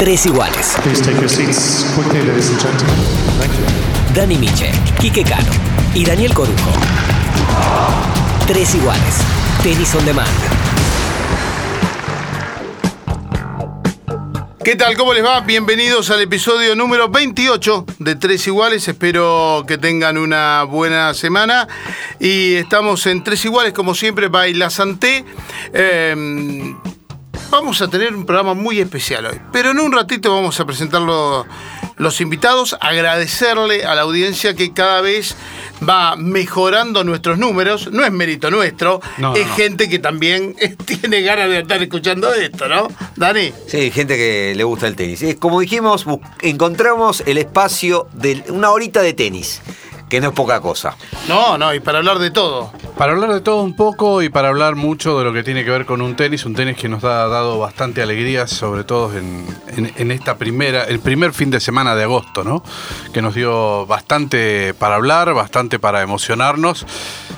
Tres iguales. Please take your seats quickly, ladies and gentlemen. Thank you. Dani Miche, Quique Cano y Daniel Corujo. Tres iguales. Tenis on demand. ¿Qué tal? ¿Cómo les va? Bienvenidos al episodio número 28 de Tres Iguales. Espero que tengan una buena semana. Y estamos en Tres Iguales, como siempre, Baila Santé. Eh, vamos a tener un programa muy especial hoy. Pero en un ratito vamos a presentar los, los invitados, agradecerle a la audiencia que cada vez va mejorando nuestros números. No es mérito nuestro, No, es no. gente que también tiene ganas de estar escuchando esto, ¿no? Dani. Sí, gente que le gusta el tenis. Como dijimos, encontramos el espacio de una horita de tenis, que no es poca cosa. No, no, y para hablar de todo. Para hablar de todo un poco y para hablar mucho de lo que tiene que ver con un tenis, un tenis que nos ha dado bastante alegría, sobre todo en, en- en esta primera, el primer fin de semana de agosto, ¿no? Que nos dio bastante para hablar, bastante para emocionarnos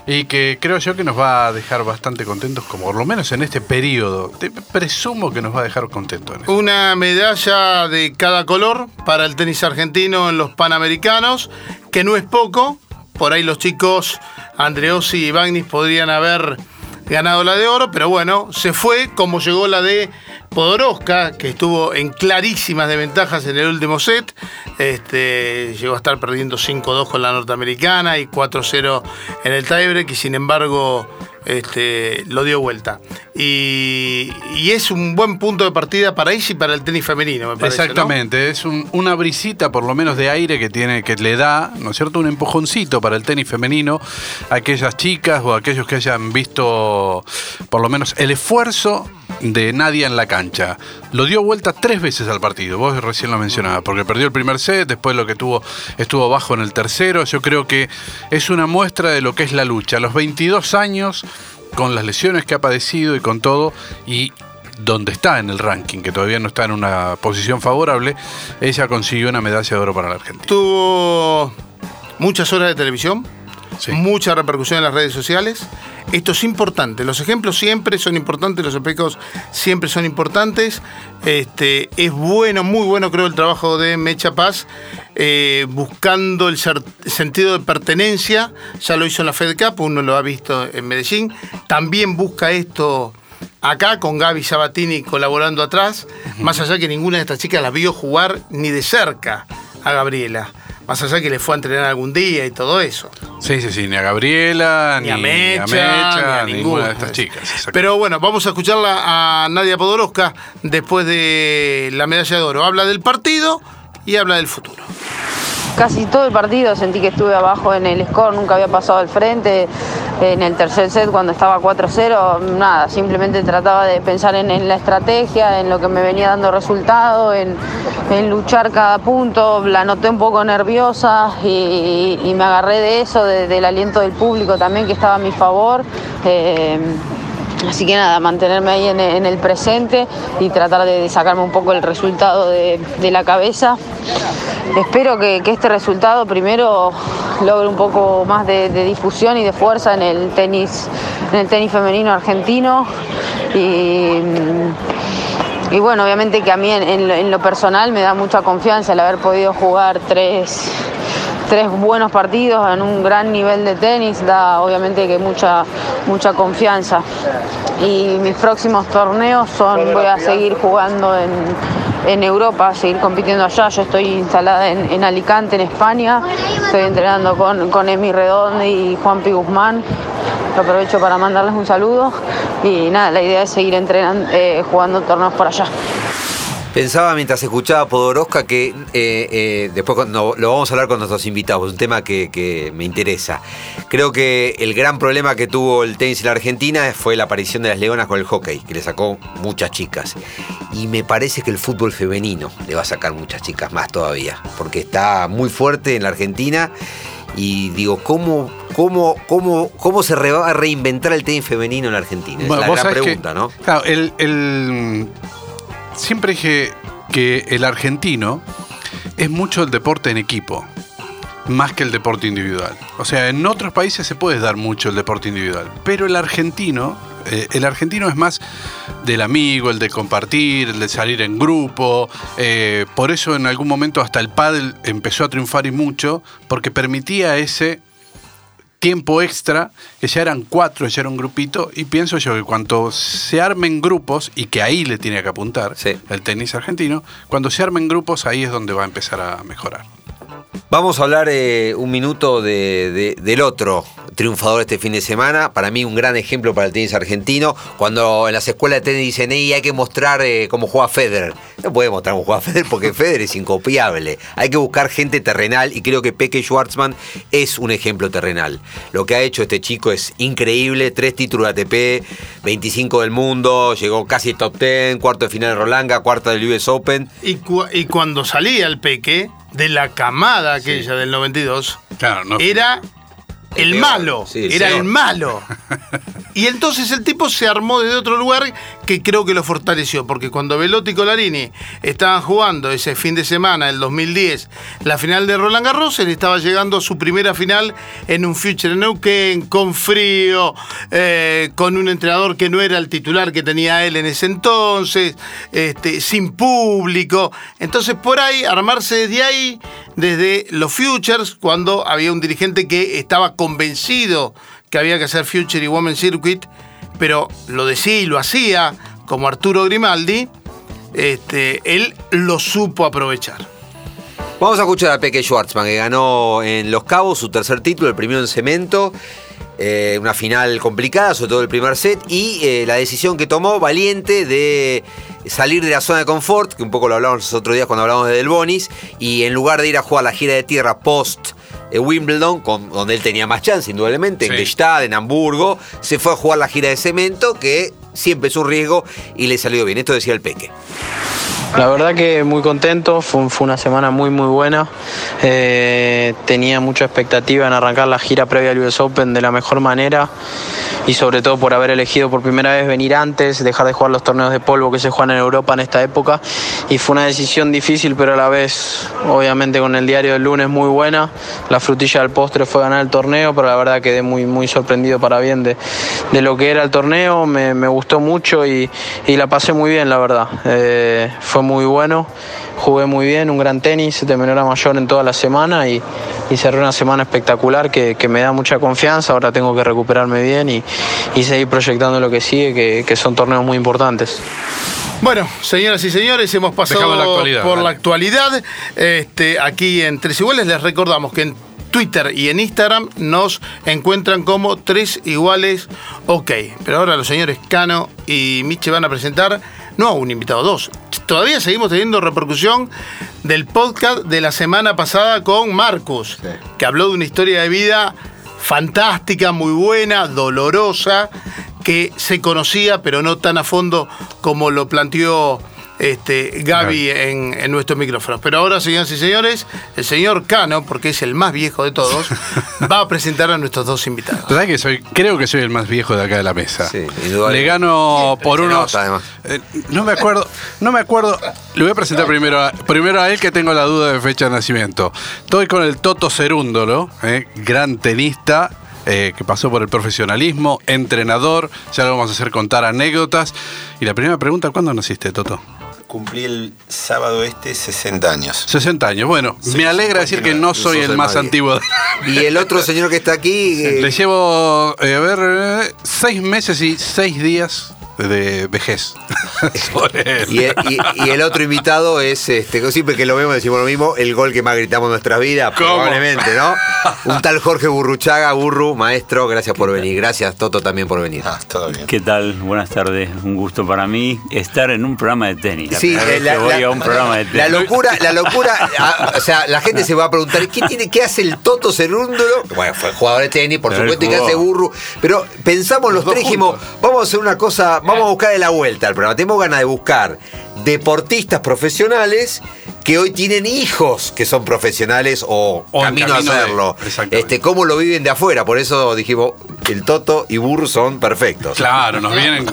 y que creo yo que nos va a dejar bastante contentos, como por lo menos en este periodo. Te- presumo que nos va a dejar contentos. en esto. Una medalla de cada color para el tenis argentino en los Panamericanos, que no es poco. Por ahí los chicos Andreossi y Bagnis podrían haber ganado la de oro, pero bueno, se fue como llegó la de Podoroska, que estuvo en clarísimas desventajas en el último set. Este, llegó a estar perdiendo 5-2 con la norteamericana y 4-0 en el tiebreak y sin embargo este, lo dio vuelta. Y, es un buen punto de partida para ella y para el tenis femenino, me parece. Exactamente, es un- una brisita por lo menos de aire que tiene, que le da, ¿no es cierto?, un empujoncito para el tenis femenino a aquellas chicas o a aquellos que hayan visto por lo menos el esfuerzo de Nadia en la cancha. Lo dio vuelta tres veces al partido, vos recién lo mencionabas, porque perdió el primer set, después lo que tuvo estuvo bajo en el tercero. Yo creo que es una muestra de lo que es la lucha. A los 22 años, con las lesiones que ha padecido y con todo, y donde está en el ranking, que todavía no está en una posición favorable, ella consiguió una medalla de oro para la Argentina. Tuvo muchas horas de televisión, Sí. mucha repercusión en las redes sociales. Esto es importante. Los ejemplos siempre son importantes, los espejos siempre son importantes. Este, es bueno, muy bueno creo el trabajo de Mecha Paz, eh, buscando el sentido de pertenencia. Ya lo hizo en la Fed Cup, uno lo ha visto en Medellín. También busca esto acá con Gaby Sabatini colaborando atrás, más allá que ninguna de estas chicas la vio jugar ni de cerca a Gabriela, más allá que le fue a entrenar algún día y todo eso. Sí, sí, sí, ni a Gabriela, Ni a Mecha, ni a ninguna ninguna. de estas chicas. Pero bueno, vamos a escucharla a Nadia Podoroska después de la medalla de oro. Habla del partido y habla del futuro. Casi todo el partido sentí que estuve abajo en el score, nunca había pasado al frente. En el tercer set, cuando estaba 4-0, nada, simplemente trataba de pensar en, la estrategia, en lo que me venía dando resultado, en, luchar cada punto. La noté un poco nerviosa y, me agarré de eso, de- del aliento del público también que estaba a mi favor. Eh, Así que nada, mantenerme ahí en, el presente y tratar de, sacarme un poco el resultado de, la cabeza. Espero que, este resultado primero logre un poco más de, difusión y de fuerza en el tenis, en el tenis femenino argentino. Y, bueno, obviamente que a mí en, en lo, en lo personal me da mucha confianza el haber podido jugar tres, tres buenos partidos en un gran nivel de tenis, da obviamente que mucha, mucha confianza. Y mis próximos torneos son, voy a seguir jugando en, en Europa, seguir compitiendo allá. Yo estoy instalada en, en Alicante, en España. Estoy entrenando con, con Emi Redondo y Juan Pi Guzmán. Aprovecho para mandarles un saludo. Y nada, la idea es seguir entrenando, eh, jugando torneos por allá. Pensaba mientras escuchaba Podoroska que eh, eh, después cuando- lo vamos a hablar con nuestros invitados, un tema que, que me interesa. Creo que el gran problema que tuvo el tenis en la Argentina fue la aparición de las leonas con el hockey, que le sacó muchas chicas. Y me parece que el fútbol femenino le va a sacar muchas chicas más todavía, porque está muy fuerte en la Argentina. Y digo, ¿cómo, cómo, cómo, cómo se re- va a reinventar el tenis femenino en la Argentina? Es Bueno, la gran que- pregunta, ¿no? Claro, el, el- siempre dije que el argentino es mucho el deporte en equipo, más que el deporte individual. O sea, en otros países se puede dar mucho el deporte individual, pero el argentino, Eh, el argentino es más del amigo, el de compartir, el de salir en grupo. Eh, por eso en algún momento hasta el pádel empezó a triunfar y mucho, porque permitía ese tiempo extra, que ya eran cuatro, ya era un grupito, y pienso yo que cuando se armen grupos, y que ahí le tiene que apuntar Sí. el tenis argentino, cuando se armen grupos ahí es donde va a empezar a mejorar. Vamos a hablar eh, un minuto de- de- del otro triunfador este fin de semana. Para mí un gran ejemplo para el tenis argentino. Cuando en las escuelas de tenis dicen, "Ey, hay que mostrar eh, cómo juega Federer. No puede mostrar cómo juega Federer porque Federer es incopiable. Hay que buscar gente terrenal y creo que Peque Schwartzman es un ejemplo terrenal. Lo que ha hecho este chico es increíble. Tres títulos de ATP, 25 del mundo, llegó casi top 10, cuarto de final de Rolanga, cuarta del US Open. Y, cu- y cuando salía el peque de la camada aquella del 92, Claro, no- era el peor, malo, sí, era peor. el malo. Y entonces el tipo se armó desde otro lugar que creo que lo fortaleció, porque cuando Velotti y Colarini estaban jugando ese fin de semana, el 2010, la final de Roland Garros, él estaba llegando a su primera final en un Future Neuquén, con frío, eh, con un entrenador que no era el titular que tenía él en ese entonces, este, sin público. Entonces por ahí, armarse desde ahí, desde los Futures, cuando había un dirigente que estaba convencido que había que hacer Future y Women's Circuit, pero lo decía y lo hacía, como Arturo Grimaldi, este, él lo supo aprovechar. Vamos a escuchar a Peque Schwartzman, que ganó en Los Cabos su tercer título, el primero en cemento. Eh, una final complicada, sobre todo el primer set, y eh, la decisión que tomó valiente de salir de la zona de confort, que un poco lo hablamos los otros días cuando hablamos de Del Bonis, y en lugar de ir a jugar la gira de tierra post eh, Wimbledon, con- donde él tenía más chance, indudablemente, en. Gestad, en Hamburgo, se fue a jugar la gira de cemento, que siempre es un riesgo, y le salió bien. Esto decía el Peque. La verdad que muy contento, fue, fue una semana muy muy buena. Eh, tenía mucha expectativa en arrancar la gira previa al US Open de la mejor manera y sobre todo por haber elegido por primera vez venir antes, dejar de jugar los torneos de polvo que se juegan en Europa en esta época y fue una decisión difícil pero a la vez obviamente con el diario del lunes muy buena. La frutilla del postre fue ganar el torneo pero la verdad quedé muy muy sorprendido para bien de, de lo que era el torneo, me, me gustó mucho y, y la pasé muy bien la verdad. Eh, fue muy bueno, jugué muy bien, un gran tenis de menor a mayor en toda la semana y, y cerré una semana espectacular que, que me da mucha confianza, ahora tengo que recuperarme bien y, y seguir proyectando lo que sigue, que, que son torneos muy importantes. Bueno, señoras y señores, hemos pasado la actualidad, por la actualidad. Este, aquí en Tres Iguales les recordamos que en Twitter y en Instagram nos encuentran como Tres Iguales OK. Pero ahora los señores Cano y Miche van a presentar, no a un invitado, dos. Todavía seguimos teniendo repercusión del podcast de la semana pasada con Marcus, que habló de una historia de vida fantástica, muy buena, dolorosa, que se conocía, pero no tan a fondo como lo planteó este, Gaby en, en nuestros micrófonos. Pero ahora, señoras y señores, el señor Cano, porque es el más viejo de todos, va a presentar a nuestros dos invitados. ¿Verdad que soy? Creo que soy el más viejo de acá de la mesa. Sí. Le gano por unos. nota, eh, no me acuerdo. No me acuerdo. Le voy a presentar primero a, primero a él que tengo la duda de fecha de nacimiento. Estoy con el Toto Cerúndolo, eh, gran tenista. eh, que pasó por el profesionalismo, entrenador, ya lo vamos a hacer contar anécdotas. Y la primera pregunta, ¿cuándo naciste, Toto? Cumplí el sábado este 60 años. 60 años. Bueno, me alegra decir que no no soy el más antiguo. Y el otro señor que está aquí... eh, Le llevo, eh, a ver, eh, seis meses y seis días de vejez. Sobre él. Y, y- y el otro invitado es, este, siempre que lo vemos decimos lo mismo, el gol que más gritamos en nuestras vidas, ¿Cómo? probablemente, ¿no? Un tal Jorge Burruchaga, Burru, maestro, gracias por venir. Gracias, Toto, también por venir. Ah, todo bien. ¿Qué tal? Buenas tardes. Un gusto para mí estar en un programa de tenis. La Sí, la, voy a un programa de tenis. la locura, la locura, o sea, la gente se va a preguntar, ¿qué tiene, qué hace el Toto Cerúndolo? Bueno, fue jugador de tenis, por Pero supuesto, y qué hace Burru, pero pensamos los, dos tres, dijimos, vamos a hacer una cosa, vamos a buscar de la vuelta al programa. Tenemos ganas de buscar deportistas profesionales que hoy tienen hijos que son profesionales o, O camino, camino a de- hacerlo. exactamente. Este, cómo lo viven de afuera, por eso dijimos, el Toto y Burru son perfectos. Claro, nos vienen.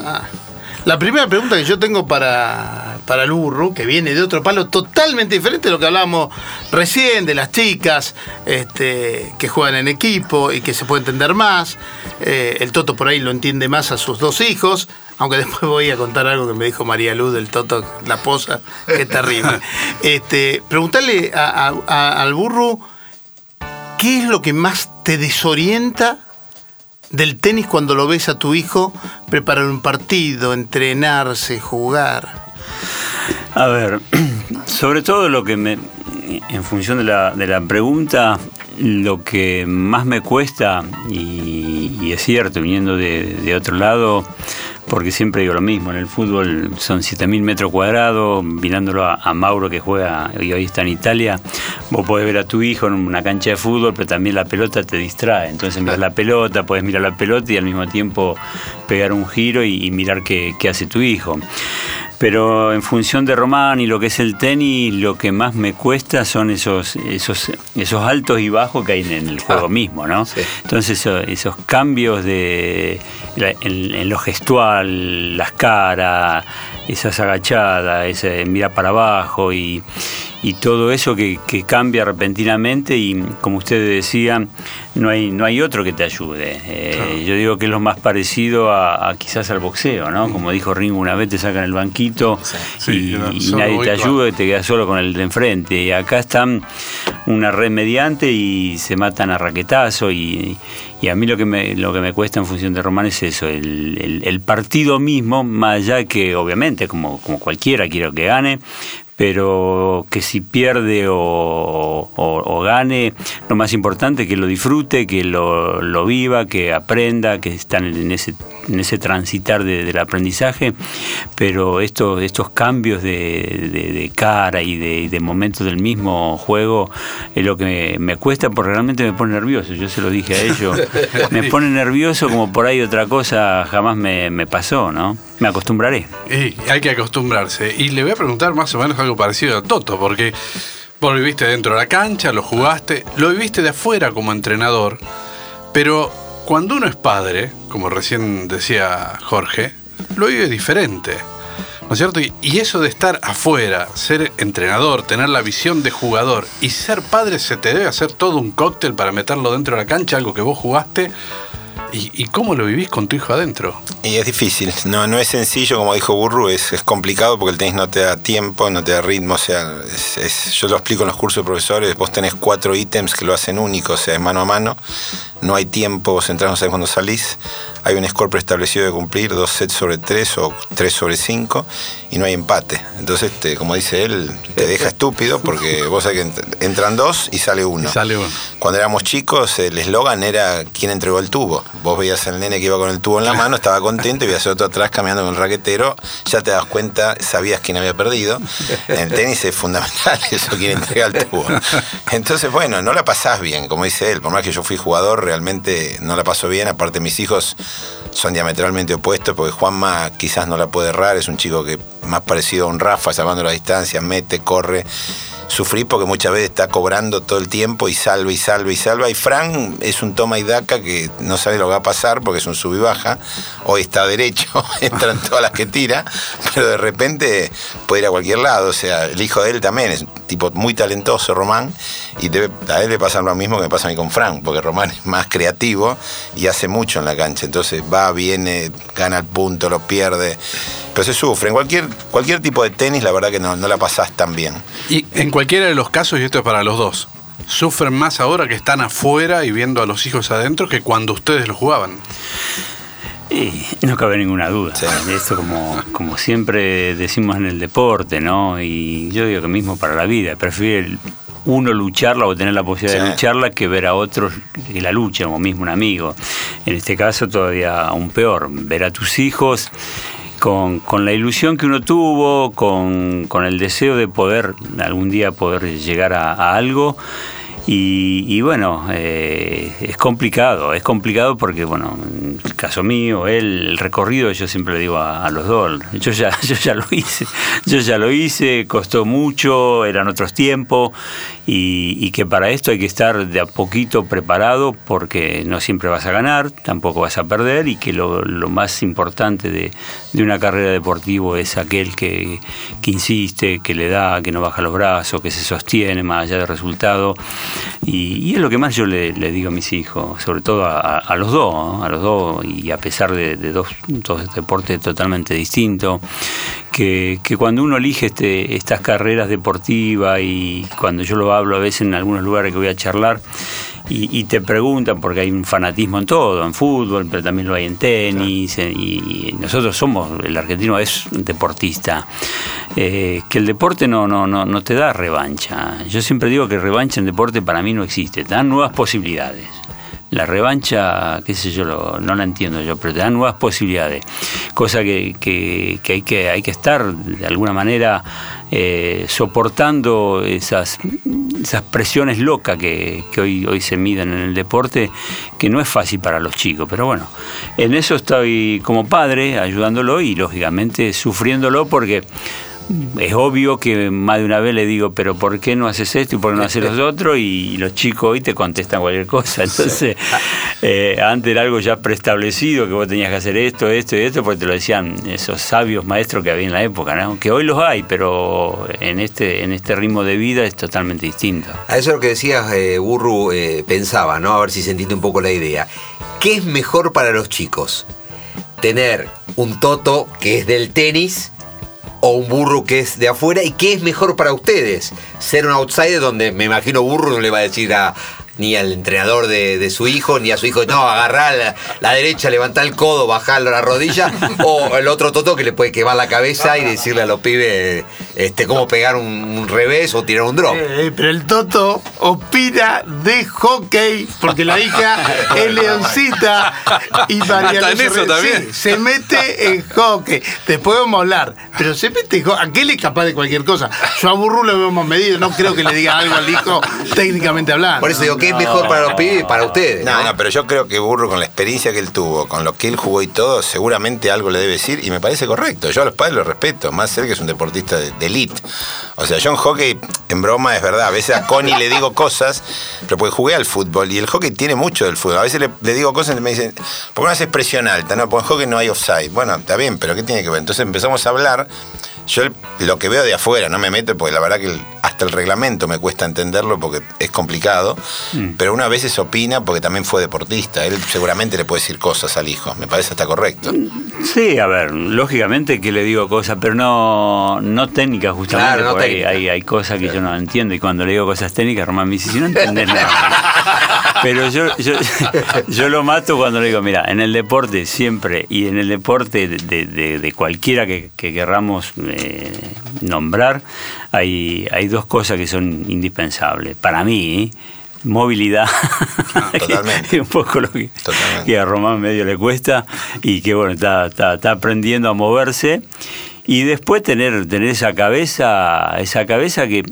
La primera pregunta que yo tengo para, para el burro, que viene de otro palo totalmente diferente de lo que hablábamos recién, de las chicas este, que juegan en equipo y que se puede entender más. Eh, el Toto por ahí lo entiende más a sus dos hijos, aunque después voy a contar algo que me dijo María Luz del Toto, la posa, que es terrible. Este, preguntarle a- a- a- al burro, ¿qué es lo que más te desorienta del tenis cuando lo ves a tu hijo preparar un partido, entrenarse, jugar? A ver, sobre todo lo que me, en función de la, de la pregunta, lo que más me cuesta, y, es cierto, viniendo de, de otro lado, porque siempre digo lo mismo, en el fútbol son 7.000 metros cuadrados, mirándolo a, a Mauro que juega y hoy está en Italia, vos podés ver a tu hijo en una cancha de fútbol, pero también la pelota te distrae, entonces miras la pelota, podés mirar la pelota y al mismo tiempo pegar un giro y, y mirar qué, qué hace tu hijo. Pero en función de Román y lo que es el tenis, lo que más me cuesta son esos, esos, esos altos y bajos que hay en el juego mismo, ¿no? Entonces eso- esos cambios de en, en lo gestual, las caras, esas agachadas, ese mirar para abajo y, y todo eso que, que cambia repentinamente y como ustedes decían, no hay, no hay otro que te ayude. Eh, Yo digo que es lo más parecido a, a quizás al boxeo, ¿no? Como dijo Ringo una vez, te sacan el banquito Sí, y, nadie te ayuda y te quedas solo con el de enfrente. Y acá están una red mediante y se matan a raquetazo y, y a mí lo que me, lo que me cuesta en función de Román es eso, el, el- el partido mismo, más allá que obviamente como, como cualquiera quiero que gane, pero que si pierde o, o- gane, lo más importante que lo disfrute, que lo, lo viva, que aprenda, que están en ese, en ese transitar de- del aprendizaje, pero esto, estos cambios de, de- de cara y de, momentos del mismo juego es lo que me, cuesta porque realmente me pone nervioso, yo se lo dije a ellos, me pone nervioso como por ahí otra cosa jamás me, me pasó, ¿no? Me acostumbraré. Y hay que acostumbrarse. Y le voy a preguntar más o menos algo parecido a Toto, porque vos viviste dentro de la cancha, lo jugaste, lo viviste de afuera como entrenador, pero cuando uno es padre, como recién decía Jorge, lo vive diferente. ¿No es cierto? Y, eso de estar afuera, ser entrenador, tener la visión de jugador y ser padre, se te debe hacer todo un cóctel para meterlo dentro de la cancha, algo que vos jugaste. ¿Y, y cómo lo vivís con tu hijo adentro? Y es difícil, no, no es sencillo, como dijo Burru, es, es complicado porque el tenis no te da tiempo, no te da ritmo, o sea, es- es- yo lo explico en los cursos de profesores, vos tenés cuatro ítems que lo hacen único, o sea, es mano a mano, no hay tiempo, vos entrás, no sabés cuándo salís, hay un score preestablecido de cumplir, dos sets sobre tres o tres sobre cinco, y no hay empate. Entonces, te- como dice él, te deja estúpido porque vos sabés que ent- entran dos y sale uno. Y sale uno. Cuando éramos chicos, el eslogan era ¿quién entregó el tubo? Vos veías al nene que iba con el tubo en la mano, estaba contento y veías otro atrás caminando con el raquetero, ya te das cuenta, sabías quién había perdido. En el tenis es fundamental eso, quién entrega el tubo. Entonces, bueno, no la pasás bien, como dice él, por más que yo fui jugador, realmente no la paso bien, aparte mis hijos son diametralmente opuestos, porque Juanma quizás no la puede errar, es un chico que más parecido a un Rafa, salvando la distancia, mete, corre. Sufrí porque muchas veces está cobrando todo el tiempo y salva y salva y salva. Y Fran es un toma y daca que no sabe lo que va a pasar porque es un sub y baja. Hoy está derecho, entran todas las que tira, pero de repente puede ir a cualquier lado. O sea, el hijo de él también es un tipo muy talentoso, Román, y debe- a él le pasa lo mismo que me pasa a mí con Fran, porque Román es más creativo y hace mucho en la cancha. Entonces va, viene, gana el punto, lo pierde. Pero se sufre. En cualquier, cualquier tipo de tenis, la verdad que no, no la pasás tan bien. Y en cualquiera de los casos, y esto es para los dos, sufren más ahora que están afuera y viendo a los hijos adentro que cuando ustedes lo jugaban. Y no cabe ninguna duda. Esto como, como siempre decimos en el deporte, ¿no? Y yo digo que mismo para la vida. Prefiero el- uno lucharla o tener la posibilidad de Sí. lucharla que ver a otros que la luchan, como mismo un amigo. En este caso todavía aún peor, ver a tus hijos con, con la ilusión que uno tuvo, con, con el deseo de poder algún día poder llegar a, algo. Y, y bueno, eh, es complicado, es complicado porque, bueno, en el caso mío, él, el recorrido, yo siempre le digo a, a los dos, yo ya, yo ya lo hice, yo ya lo hice, costó mucho, eran otros tiempos, y, y que para esto hay que estar de a poquito preparado porque no siempre vas a ganar, tampoco vas a perder, y que lo, lo más importante de, de una carrera deportiva es aquel que, que insiste, que le da, que no baja los brazos, que se sostiene más allá del resultado. Y, y es lo que más yo le, le digo a mis hijos, sobre todo a, a- los dos, ¿no? a los dos, y a pesar de, de dos, dos deportes totalmente distintos, que, que cuando uno elige este, estas carreras deportivas y cuando yo lo hablo a veces en algunos lugares que voy a charlar, y, y te preguntan, porque hay un fanatismo en todo, en fútbol, pero también lo hay en tenis, en- y, y nosotros somos, el argentino es deportista, eh, que el deporte no, no, no, no te da revancha. Yo siempre digo que revancha en deporte para mí no existe, te dan nuevas posibilidades. La revancha, qué sé yo, no la entiendo yo, pero te dan nuevas posibilidades. Cosa que, que- que hay, que hay que estar de alguna manera eh, soportando esas, esas presiones locas que, que hoy, hoy se miden en el deporte, que no es fácil para los chicos. Pero bueno, en eso estoy como padre ayudándolo y lógicamente sufriéndolo porque es obvio que más de una vez le digo, pero ¿por qué no haces esto y por qué no haces los otros? Y los chicos hoy te contestan cualquier cosa. Entonces, eh, antes era algo ya preestablecido, que vos tenías que hacer esto, esto y esto, porque te lo decían esos sabios maestros que había en la época, ¿no? que hoy los hay, pero en este, en este ritmo de vida es totalmente distinto. A eso es lo que decías, eh, Burru, eh, pensaba, ¿no? A ver si sentiste un poco la idea. ¿Qué es mejor para los chicos? ¿Tener un Toto que es del tenis o un Burru que es de afuera? ¿Y qué es mejor para ustedes? Ser un outsider donde me imagino Burru no le va a decir a ni al entrenador de, de su hijo, ni a su hijo, no, agarrar la, la derecha, levantar el codo, bajar la rodilla, o el otro Toto que le puede quemar la cabeza y decirle a los pibes este, cómo pegar un, un revés o tirar un drop. Eh, pero el Toto opina de hockey, porque la hija es leoncita y María Hasta en eso también. sí, se mete en hockey. Después vamos a hablar, pero se mete en hockey. Aquel es capaz de cualquier cosa. Yo a Burru lo veo más medido, no creo que le diga algo al hijo técnicamente hablando. Por eso digo, ¿qué es mejor para los pibes y para ustedes? No, no, pero yo creo que Burro, con la experiencia que él tuvo, con lo que él jugó y todo, seguramente algo le debe decir y me parece correcto. Yo a los padres los respeto, más él que es un deportista de, de elite. O sea, yo en hockey, en broma, es verdad, a veces a Connie le digo cosas, pero porque jugué al fútbol y el hockey tiene mucho del fútbol. A veces le, digo cosas y me dicen, ¿por qué no haces presión alta? No, porque en hockey no hay offside. Bueno, está bien, pero ¿qué tiene que ver? Entonces empezamos a hablar. Yo lo que veo de afuera, no me meto porque la verdad que el- hasta el reglamento me cuesta entenderlo porque es complicado, pero una vez opina porque también fue deportista, él seguramente le puede decir cosas al hijo, me parece hasta correcto. Sí, a ver, lógicamente que le digo cosas, pero no, no técnicas justamente, Claro, no porque hay, técnicas. hay, hay cosas que yo no entiendo y cuando le digo cosas técnicas, Román me dice, si no entendés nada. Pero yo, yo, yo lo mato cuando le digo, mira, en el deporte siempre, y en el deporte de, de- cualquiera que, que querramos eh, nombrar, hay, hay dos cosas que son indispensables. Para mí, ¿eh? movilidad, totalmente. que un poco lo que a Román medio le cuesta y que bueno, está, está, está aprendiendo a moverse. Y después tener, tener esa cabeza, esa cabeza que,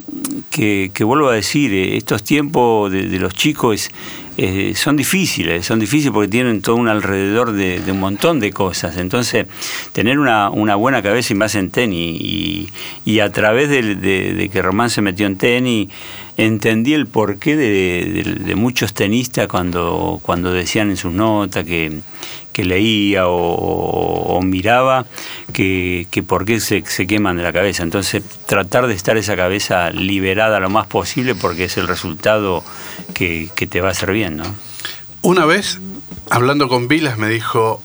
que, vuelvo a decir, eh, estos tiempos de, los chicos eh, son difíciles, son difíciles porque tienen todo un alrededor de, un montón de cosas. Entonces, tener una, una buena cabeza y más en tenis. Y, a través de, que Román se metió en tenis, entendí el porqué de muchos tenistas cuando, cuando decían en sus notas que, que leía o, miraba que, por qué se, queman de la cabeza. Entonces, tratar de estar esa cabeza liberada lo más posible porque es el resultado que, que te va a hacer bien, ¿no? Una vez, hablando con Vilas, me dijo,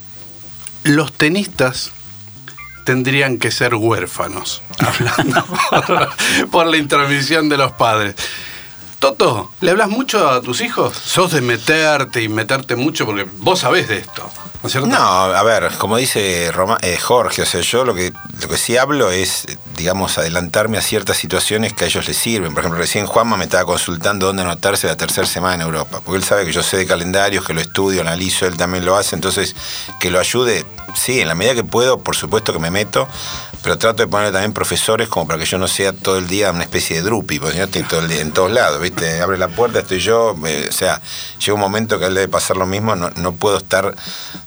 los tenistas tendrían que ser huérfanos, hablando por, por la intromisión de los padres. Toto, ¿le hablas mucho a tus hijos? ¿Sos de meterte y meterte mucho? Porque vos sabés de esto, ¿no es cierto? No, a ver, como dice Roma- eh, Jorge, o sea, yo lo que, lo que sí hablo es, digamos, adelantarme a ciertas situaciones que a ellos les sirven. Por ejemplo, recién Juanma me estaba consultando dónde anotarse la tercera semana en Europa, porque él sabe que yo sé de calendarios, que lo estudio, analizo, él también lo hace, entonces que lo ayude, sí, en la medida que puedo, por supuesto que me meto, pero trato de poner también profesores como para que yo no sea todo el día una especie de drupi, porque no estoy todo el día en todos lados, ¿viste? ¿Viste? Abre la puerta, estoy yo. o sea, llega un momento que a él debe pasar lo mismo. No, puedo estar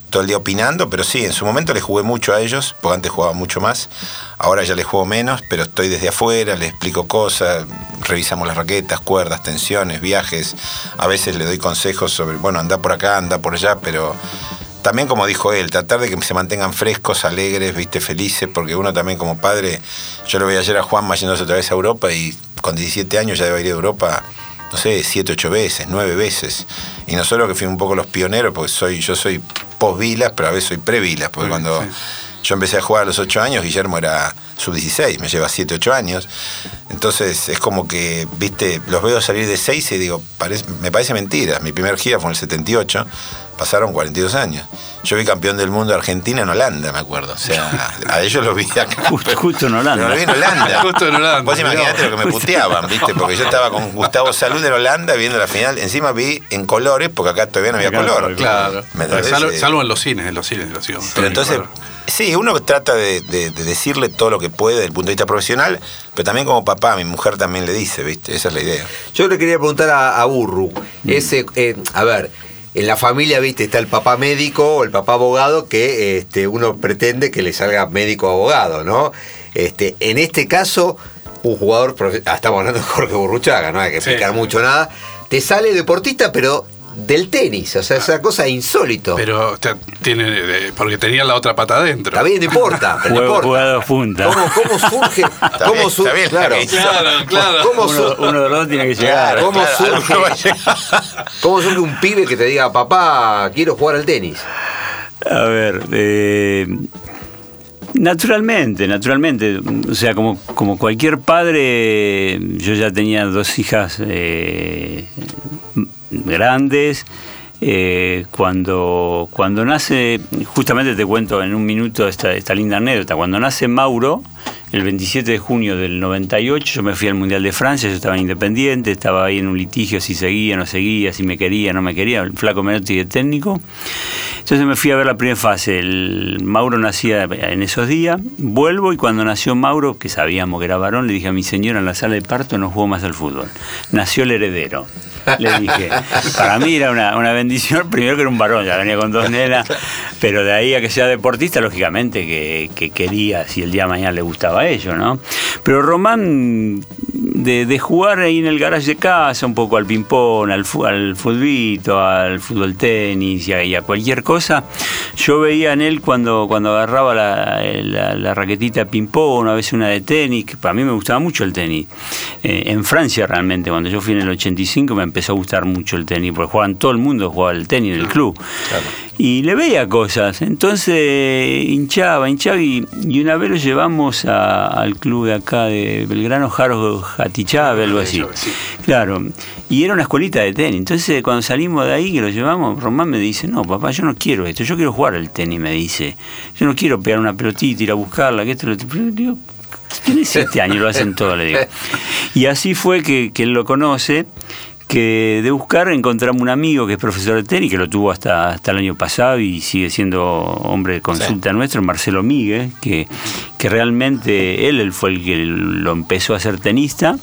todo el día opinando, pero sí, en su momento le jugué mucho a ellos, porque antes jugaba mucho más. Ahora ya les juego menos, pero estoy desde afuera, les explico cosas, revisamos las raquetas, cuerdas, tensiones, viajes. A veces le doy consejos sobre, bueno, anda por acá, anda por allá, pero también como dijo él, tratar de que se mantengan frescos, alegres, viste, felices, porque uno también como padre, yo lo veía ayer a Juanma yéndose otra vez a Europa y con 17 años ya debe ir a Europa, no sé, 7, 8 veces, 9 veces. Y nosotros que fuimos un poco los pioneros, porque soy, yo soy post-vilas, pero a veces soy pre-vilas, porque cuando yo empecé a jugar a los 8 años, Guillermo era sub-16, me lleva 7, 8 años. Entonces es como que, viste, los veo salir de 6 y digo, parece- me parece mentira. Mi primer gira fue en el 78, pasaron 42 años. Yo vi campeón del mundo de Argentina en Holanda, me acuerdo. O sea, a ellos los vi acá. Justo, justo en Holanda. Pero lo vi en Holanda. Justo en Holanda, Vos imaginate lo que me puteaban, ¿viste? Porque yo estaba con Gustavo Salud en Holanda viendo la final. Encima vi en colores, porque acá todavía no había color. Claro. Eh, salvo en los cines, en los cines, en los cines. pero entonces, sí, uno trata de, de- de decirle todo lo que puede desde el punto de vista profesional, pero también como papá, mi mujer también le dice, ¿viste? Esa es la idea. Yo le quería preguntar a, a Burru, Mm. ese, eh, a ver, en la familia, viste, está el papá médico o el papá abogado que este, uno pretende que le salga médico o abogado, ¿no? Este, en este caso, un jugador, profe- ah, estamos hablando de Jorge Burruchaga, no hay que Sí. explicar mucho nada, te sale deportista, pero del tenis, o sea, esa cosa insólito. Pero o sea, tiene, porque tenía la otra pata adentro. Está bien, no importa, pero no Juego, importa. jugado punta. ¿Cómo, cómo surge? ¿Cómo surge? está bien, claro. Claro, claro. ¿Cómo, Uno, su- uno de los dos tiene que llegar. ¿Cómo Claro, surge? ¿Cómo surge un pibe que te diga, papá, quiero jugar al tenis? A ver, eh, naturalmente, naturalmente. O sea, como, como cualquier padre, yo ya tenía dos hijas eh, grandes. Eh, cuando, cuando nace, justamente te cuento en un minuto esta, esta linda anécdota, cuando nace Mauro, el 27 de junio del 98, yo me fui al Mundial de Francia, yo estaba independiente, estaba ahí en un litigio si seguía, no seguía, si me quería, no me quería, el flaco Menotti de técnico. Entonces me fui a ver la primera fase. El Mauro nacía en esos días. Vuelvo y cuando nació Mauro, que sabíamos que era varón, le dije a mi señora en la sala de parto, no juego más al fútbol. Nació el heredero. Le dije, para mí era una, una bendición, primero que era un varón, ya venía con dos nenas, pero de ahí a que sea deportista, lógicamente que, que quería, si el día de mañana le gustaba a ellos, ¿no? Pero Román, de, de jugar ahí en el garage de casa, un poco al ping-pong, al, al futbito, al fútbol tenis y a, y a cualquier cosa, yo veía en él cuando, cuando agarraba la, la- la raquetita ping-pong, a veces una de tenis, que para mí me gustaba mucho el tenis. Eh, en Francia realmente, cuando yo fui en el 85 me empezó a gustar mucho el tenis, porque jugaban todo el mundo, jugaba el tenis en el club. Y le veía cosas, entonces hinchaba, hinchaba y, y una vez lo llevamos a- al club de acá de Belgrano, Jaro Jatichave, algo así. Claro, y era una escuelita de tenis. Entonces, cuando salimos de ahí, que lo llevamos, Román me dice: No, papá, yo no quiero esto, yo quiero jugar al tenis, me dice. Yo no quiero pegar una pelotita, ir a buscarla, que esto lo otro". Pero digo, Tiene siete años, lo hacen todo, le digo. Y así fue que, que él lo conoce. Que de buscar encontramos un amigo que es profesor de tenis, que lo tuvo hasta, hasta el año pasado y sigue siendo hombre de consulta nuestro, Marcelo Miguel, que, que realmente él, él fue el que lo empezó a ser tenista.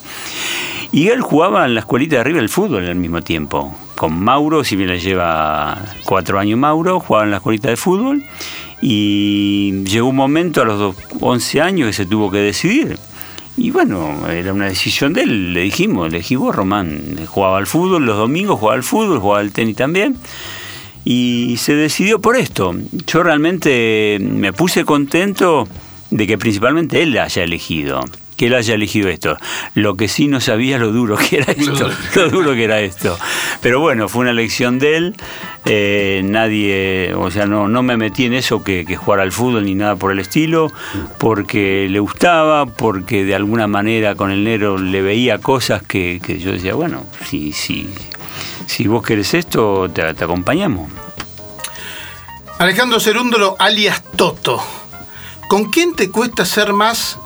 Y él jugaba en la escuelita de arriba del fútbol al mismo tiempo. Con Mauro, si bien le lleva cuatro años Mauro, jugaba en la escuelita de fútbol. Y llegó un momento a los do- 11 años que se tuvo que decidir. Y bueno, era una decisión de él, le dijimos, le dije vos, Román, jugaba al fútbol, los domingos jugaba al fútbol, jugaba al tenis también. Y se decidió por esto. Yo realmente me puse contento de que principalmente él haya elegido, que él haya elegido esto. Lo que sí no sabía lo duro que era esto, lo duro que era esto. Pero bueno, fue una elección de él. Eh, nadie, o sea, no, no me metí en eso que, que jugar al fútbol ni nada por el estilo, porque le gustaba, porque de alguna manera con el negro le veía cosas que, que yo decía, bueno, si, si, si vos querés esto, te, te acompañamos. Alejandro Cerúndolo, alias Toto. ¿Con quién te cuesta ser más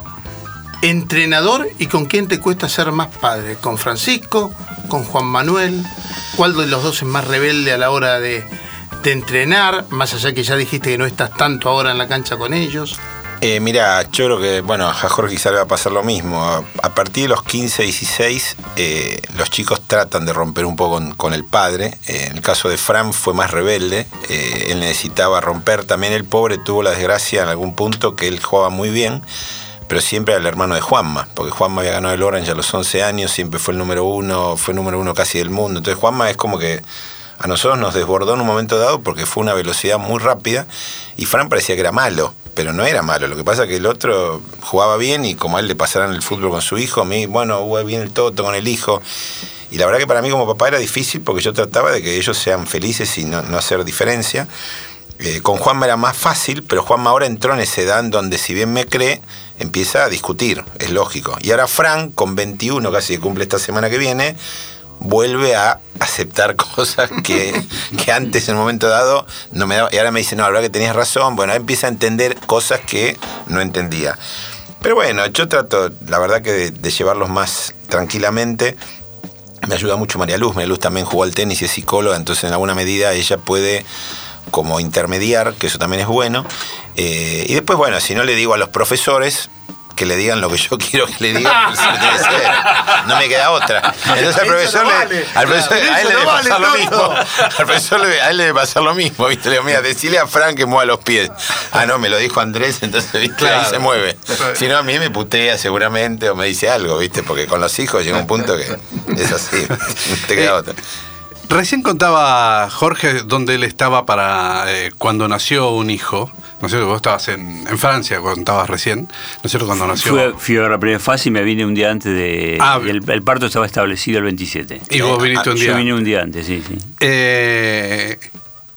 entrenador y con quién te cuesta ser más padre? ¿Con Francisco? ¿Con Juan Manuel? ¿Cuál de los dos es más rebelde a la hora de, entrenar? Más allá que ya dijiste que no estás tanto ahora en la cancha con ellos. Eh, mira, yo creo que, bueno, a Jorge quizá le va a pasar lo mismo. A, partir de los 15, 16, eh, los chicos tratan de romper un poco con, con el padre. Eh, en el caso de Fran fue más rebelde. Eh, él necesitaba romper. También el pobre tuvo la desgracia en algún punto que él jugaba muy bien, pero siempre el hermano de Juanma, porque Juanma había ganado el Orange a los 11 años, siempre fue el número uno, fue número uno casi del mundo. Entonces Juanma es como que a nosotros nos desbordó en un momento dado porque fue una velocidad muy rápida y Fran parecía que era malo, pero no era malo. Lo que pasa es que el otro jugaba bien y como a él le pasaran el fútbol con su hijo, a mí, bueno, jugué bien el toto con el hijo. Y la verdad que para mí como papá era difícil porque yo trataba de que ellos sean felices y no hacer diferencia. Eh, con Juanma era más fácil, pero Juanma ahora entró en esa edad donde si bien me cree, empieza a discutir, es lógico. Y ahora Fran, con 21, casi que cumple esta semana que viene, vuelve a aceptar cosas que, que antes en un momento dado no me daba. Y ahora me dice, no, la verdad que tenías razón. Bueno, ahora empieza a entender cosas que no entendía. Pero bueno, yo trato, la verdad que de, de llevarlos más tranquilamente. Me ayuda mucho María Luz. María Luz también jugó al tenis y es psicóloga, entonces en alguna medida ella puede como intermediar, que eso también es bueno. Eh, y después, bueno, si no le digo a los profesores que le digan lo que yo quiero que le digan, pues, no me queda otra. Entonces al Eso profesor, no le, al profesor Eso a él le debe vale pasar lo mismo. Al profesor le- a él le debe pasar lo mismo, ¿viste? Le digo, mira, decile a Frank que mueva los pies. Ah, no, me lo dijo Andrés, entonces, ¿viste? Ahí se mueve. Si no, a mí me putea seguramente o me dice algo, ¿viste? Porque con los hijos llega un punto que es así. No te queda otra. Recién contaba Jorge dónde él estaba para eh, cuando nació un hijo. ¿No es cierto? Vos estabas en, en Francia, contabas recién. ¿No es cierto? Cuando nació. Fui, a- fui a la primera fase y me vine un día antes de. Ah, y el, el parto estaba establecido el 27. Y vos viniste un día. Yo vine un día antes, sí, sí. Eh,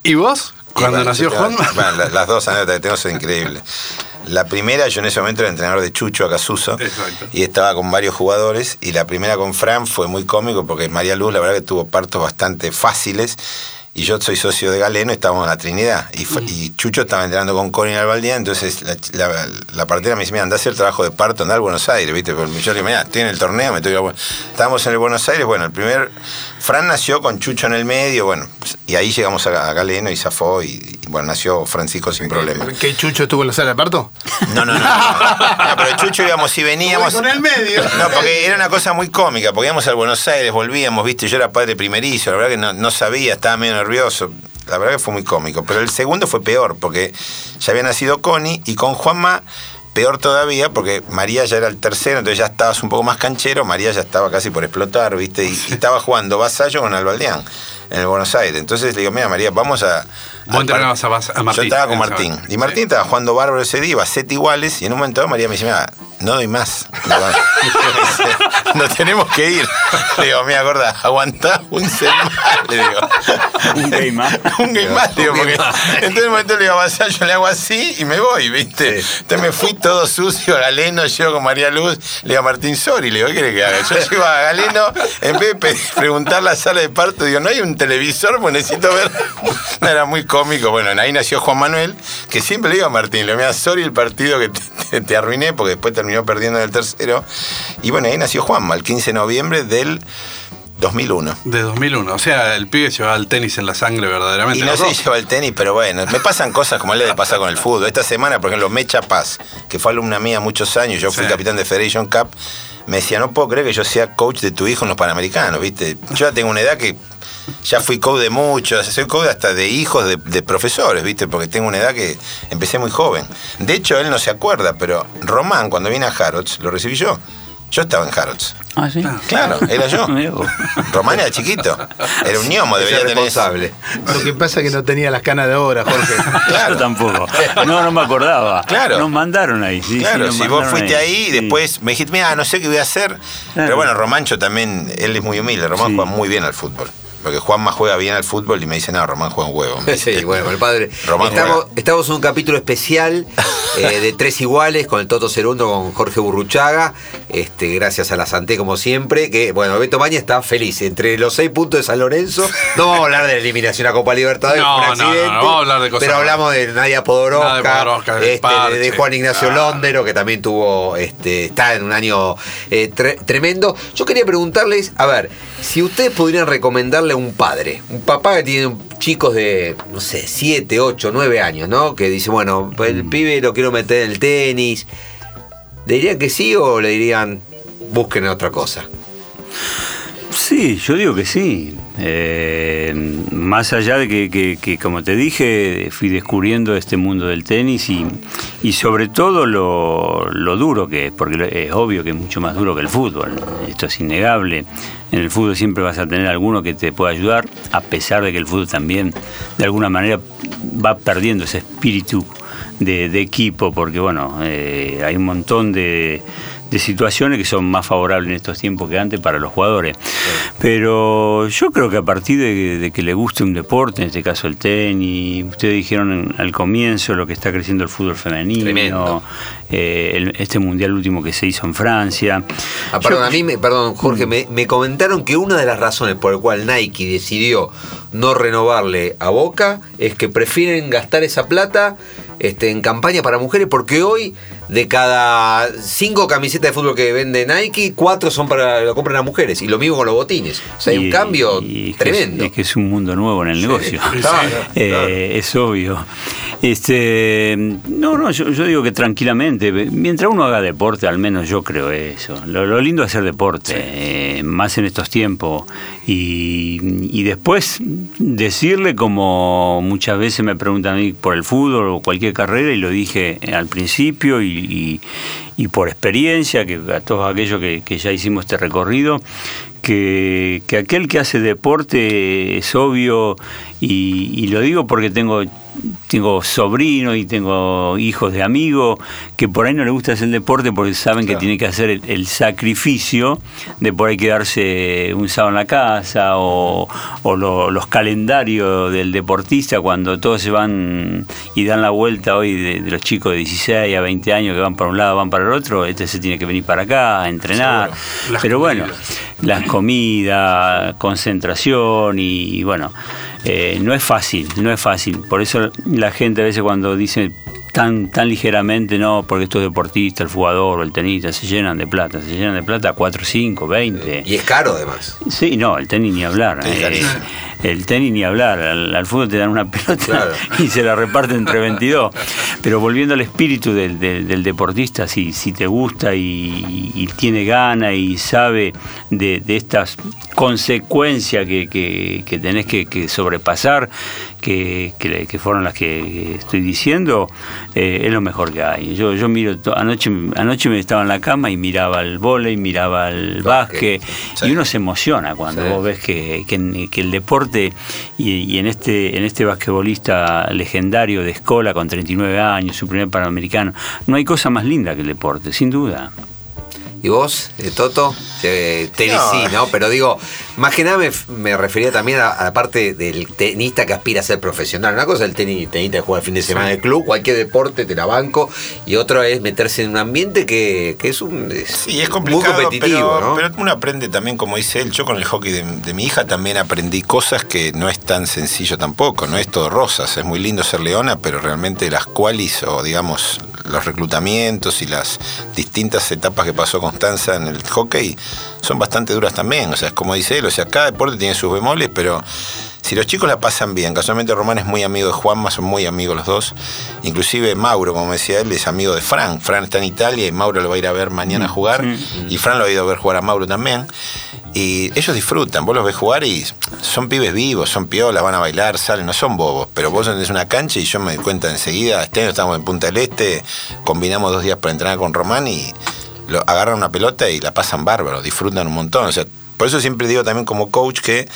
¿Y vos? Cuando Y bueno, nació Juan. Bueno, la- las dos anécdotas que tengo son increíbles. La primera, yo en ese momento era entrenador de Chucho Acasuso y estaba con varios jugadores. Y la primera con Fran fue muy cómico porque María Luz, la verdad, que tuvo partos bastante fáciles. Y yo soy socio de Galeno, estábamos en la Trinidad. Y, fue- y Chucho estaba entrenando con Corin Albaldía. Entonces la, la, la partera me dice: Mira, andá a hacer trabajo de parto, andá al Buenos Aires, ¿viste? Porque yo le digo: Mira, estoy en el torneo, me estoy a... Estábamos en el Buenos Aires. Bueno, el primer. Fran nació con Chucho en el medio, bueno, y ahí llegamos a, a Galeno y zafó. Y, y, bueno, nació Francisco sin problema. ¿Qué Chucho estuvo en la sala de parto? No, no, no. No, pero Chucho íbamos y veníamos. Con el medio. No, porque era una cosa muy cómica, porque íbamos al Buenos Aires, volvíamos, viste, yo era padre primerizo, la verdad que no, no sabía, estaba medio nervioso. La verdad que fue muy cómico. Pero el segundo fue peor, porque ya había nacido Connie y con Juanma peor todavía, porque María ya era el tercero, entonces ya estabas un poco más canchero, María ya estaba casi por explotar, viste, y, y estaba jugando vasallo con Albaldeán en el Buenos Aires. Entonces le digo, mira María, vamos a... Vos al entrenabas par- a Bas- a Martín, Yo estaba con Martín. Y Martín estaba jugando bárbaro ese día, iba a set iguales, y en un momento dado María me dice, mira, no doy más. Nos tenemos que ir. Le digo, mira, gorda, aguantá un set más. Le digo. Un game más. un game más, digo, porque entonces en un momento le digo, "Vasal", yo le hago así y me voy, ¿viste? Entonces me fui todo sucio a Galeno, llego con María Luz, le digo a Martín Sori, le digo, ¿qué quiere que haga? Yo llego a Galeno, en vez de preguntar la sala de parto, digo, ¿no hay un televisor? Pues necesito ver. No, era muy Bueno, ahí nació Juan Manuel, que siempre le digo a Martín, le mira, Sori el partido que te, te- te arruiné, porque después terminó perdiendo en el tercero. Y bueno, ahí nació Juanma, el 15 de noviembre del 2001. De 2001. O sea, el pibe llevaba el tenis en la sangre verdaderamente. Y no sé si lleva el tenis, pero bueno, me pasan cosas como le de pasar con el fútbol. Esta semana, por ejemplo, Mecha Paz, que fue alumna mía muchos años, yo fui Sí. capitán de Federation Cup, me decía, no puedo creer que yo sea coach de tu hijo en los Panamericanos, ¿viste? Yo ya tengo una edad que ya fui coach de muchos, soy coach hasta de hijos de, de profesores, ¿viste? Porque tengo una edad que empecé muy joven. De hecho, él no se acuerda, pero Román, cuando vine a Harrods, lo recibí yo. Yo estaba en Harrods. Ah, sí. Claro, era yo. Román era chiquito. Era un ñomo, el tener. responsable. Lo que pasa es que no tenía las canas de ahora, Jorge. Yo tampoco. No, no me acordaba. Claro. Nos mandaron ahí, sí. Claro, si vos fuiste ahí y Sí. después me dijiste, mira, no sé qué voy a hacer. Pero bueno, Romancho también, él es muy humilde. Román Sí. juega muy bien al fútbol. Porque Juanma juega bien al fútbol y me dice, no, Román juega un huevo. Sí, bueno, el padre. Román estamos, juega. estamos en un capítulo especial eh, de Tres Iguales con el Toto Cerundo, con Jorge Burruchaga. Este, gracias a la Santé, como siempre. Que, bueno, Beto Maña está feliz. Entre los seis puntos de San Lorenzo, no vamos a hablar de la eliminación a Copa Libertadores, No, un no, no, no, accidente. vamos a hablar de cosas Pero hablamos de Nadia Podoroska, este, parche. de Juan Ignacio Ah. Londero, que también tuvo, este, está en un año eh, tre- tremendo. Yo quería preguntarles, a ver, si ustedes podrían recomendarle a un padre, un papá que tiene chicos de, no sé, 7, 8, 9 años, ¿no? Que dice, bueno, pues el pibe lo quiero meter en el tenis. ¿Le dirían que sí o le dirían, busquen otra cosa? Sí, yo digo que sí. Eh, más allá de que, que- que, como te dije, fui descubriendo este mundo del tenis y, y sobre todo lo, lo duro que es, porque es obvio que es mucho más duro que el fútbol. Esto es innegable. En el fútbol siempre vas a tener alguno que te pueda ayudar, a pesar de que el fútbol también, de alguna manera, va perdiendo ese espíritu de, equipo, porque bueno, eh, hay un montón de, de situaciones que son más favorables en estos tiempos que antes para los jugadores. Pero yo creo que a partir de, de que le guste un deporte, en este caso el tenis, ustedes dijeron en- al comienzo lo que está creciendo el fútbol femenino, eh, el- este mundial último que se hizo en Francia. Ah, perdón, Yo- a mí, me, perdón, Jorge, me, me comentaron que una de las razones por el cual Nike decidió no renovarle a Boca es que prefieren gastar esa plata este, en campaña para mujeres porque hoy de cada cinco camisetas de fútbol que vende Nike, cuatro son para lo compran a mujeres y lo mismo con los botines. O sea, hay un cambio y tremendo. Es, que es un mundo nuevo en el negocio. Claro, Eh, claro. Es obvio. Este, no, no, yo, yo digo que tranquilamente, mientras uno haga deporte, al menos yo creo eso. Lo, lo lindo es hacer deporte, eh, más en estos tiempos. Y, y después decirle, como muchas veces me preguntan a mí por el fútbol o cualquier carrera, y lo dije al principio y, y- y por experiencia, que a todos aquellos que, que ya hicimos este recorrido, que, que aquel que hace deporte es obvio, y, y lo digo porque tengo, tengo sobrinos y tengo hijos de amigos que por ahí no les gusta hacer deporte porque saben que tiene que hacer el, el sacrificio de por ahí quedarse un sábado en la casa o, o lo- los calendarios del deportista cuando todos se van y dan la vuelta hoy de, de los chicos de 16 a 20 años que van para un lado, van para el otro, este se tiene que venir para acá a entrenar. Pero bueno, las comidas, concentración y bueno, eh, no es fácil, no es fácil. Por eso la gente a veces cuando dice tan, tan ligeramente, no, porque estos deportistas, el jugador o el tenista se llenan de plata, se llenan de plata 4, 5, 20. Y es caro además. Sí, no, el tenis ni hablar. Eh, el tenis ni hablar. Al, al fútbol te dan una pelota Claro. y se la reparten entre 22. Pero volviendo al espíritu del, del- del deportista, si, si te gusta y, y tiene gana y sabe de, de estas consecuencias que, que- que tenés que, que sobrepasar, que, que- que fueron las que estoy diciendo, eh, es lo mejor que hay. Yo, yo miro, anoche, anoche me estaba en la cama y miraba el vóley, miraba el básquet, y uno se emociona cuando Sí. vos ves que, que- que el deporte y, y en este en este basquetbolista legendario de Escola con 39 años, su primer panamericano, no hay cosa más linda que el deporte, sin duda. ¿Y vos, eh, Toto? Eh, tenis No. sí, ¿no? Pero digo, más que nada me, me refería también a, a la parte del tenista que aspira a ser profesional. Una cosa es el tenis, tenista que juega el fin de semana en el club, cualquier deporte te la banco. Y otra es meterse en un ambiente que, que es un es Sí, es complicado, muy competitivo, pero, ¿no? pero uno aprende también, como dice él, yo con el hockey de, de mi hija también aprendí cosas que no es tan sencillo tampoco, no es todo rosas, es muy lindo ser leona, pero realmente las qualis o digamos los reclutamientos y las distintas etapas que pasó Constanza en el hockey son bastante duras también, o sea, es como dice él, o sea, cada deporte tiene sus bemoles, pero si los chicos la pasan bien, casualmente Román es muy amigo de Juanma, son muy amigos los dos. Inclusive Mauro, como decía él, es amigo de Fran. Fran está en Italia y Mauro lo va a ir a ver mañana a jugar. Y Fran lo ha ido a ver jugar a Mauro también. Y ellos disfrutan, vos los ves jugar y son pibes vivos, son piolas, van a bailar, salen, no son bobos. Pero vos tenés una cancha y yo me di cuenta enseguida, este año estamos en Punta del Este, combinamos dos días para entrenar con Román y lo, agarran una pelota y la pasan bárbaro, disfrutan un montón. O sea, por eso siempre digo también como coach que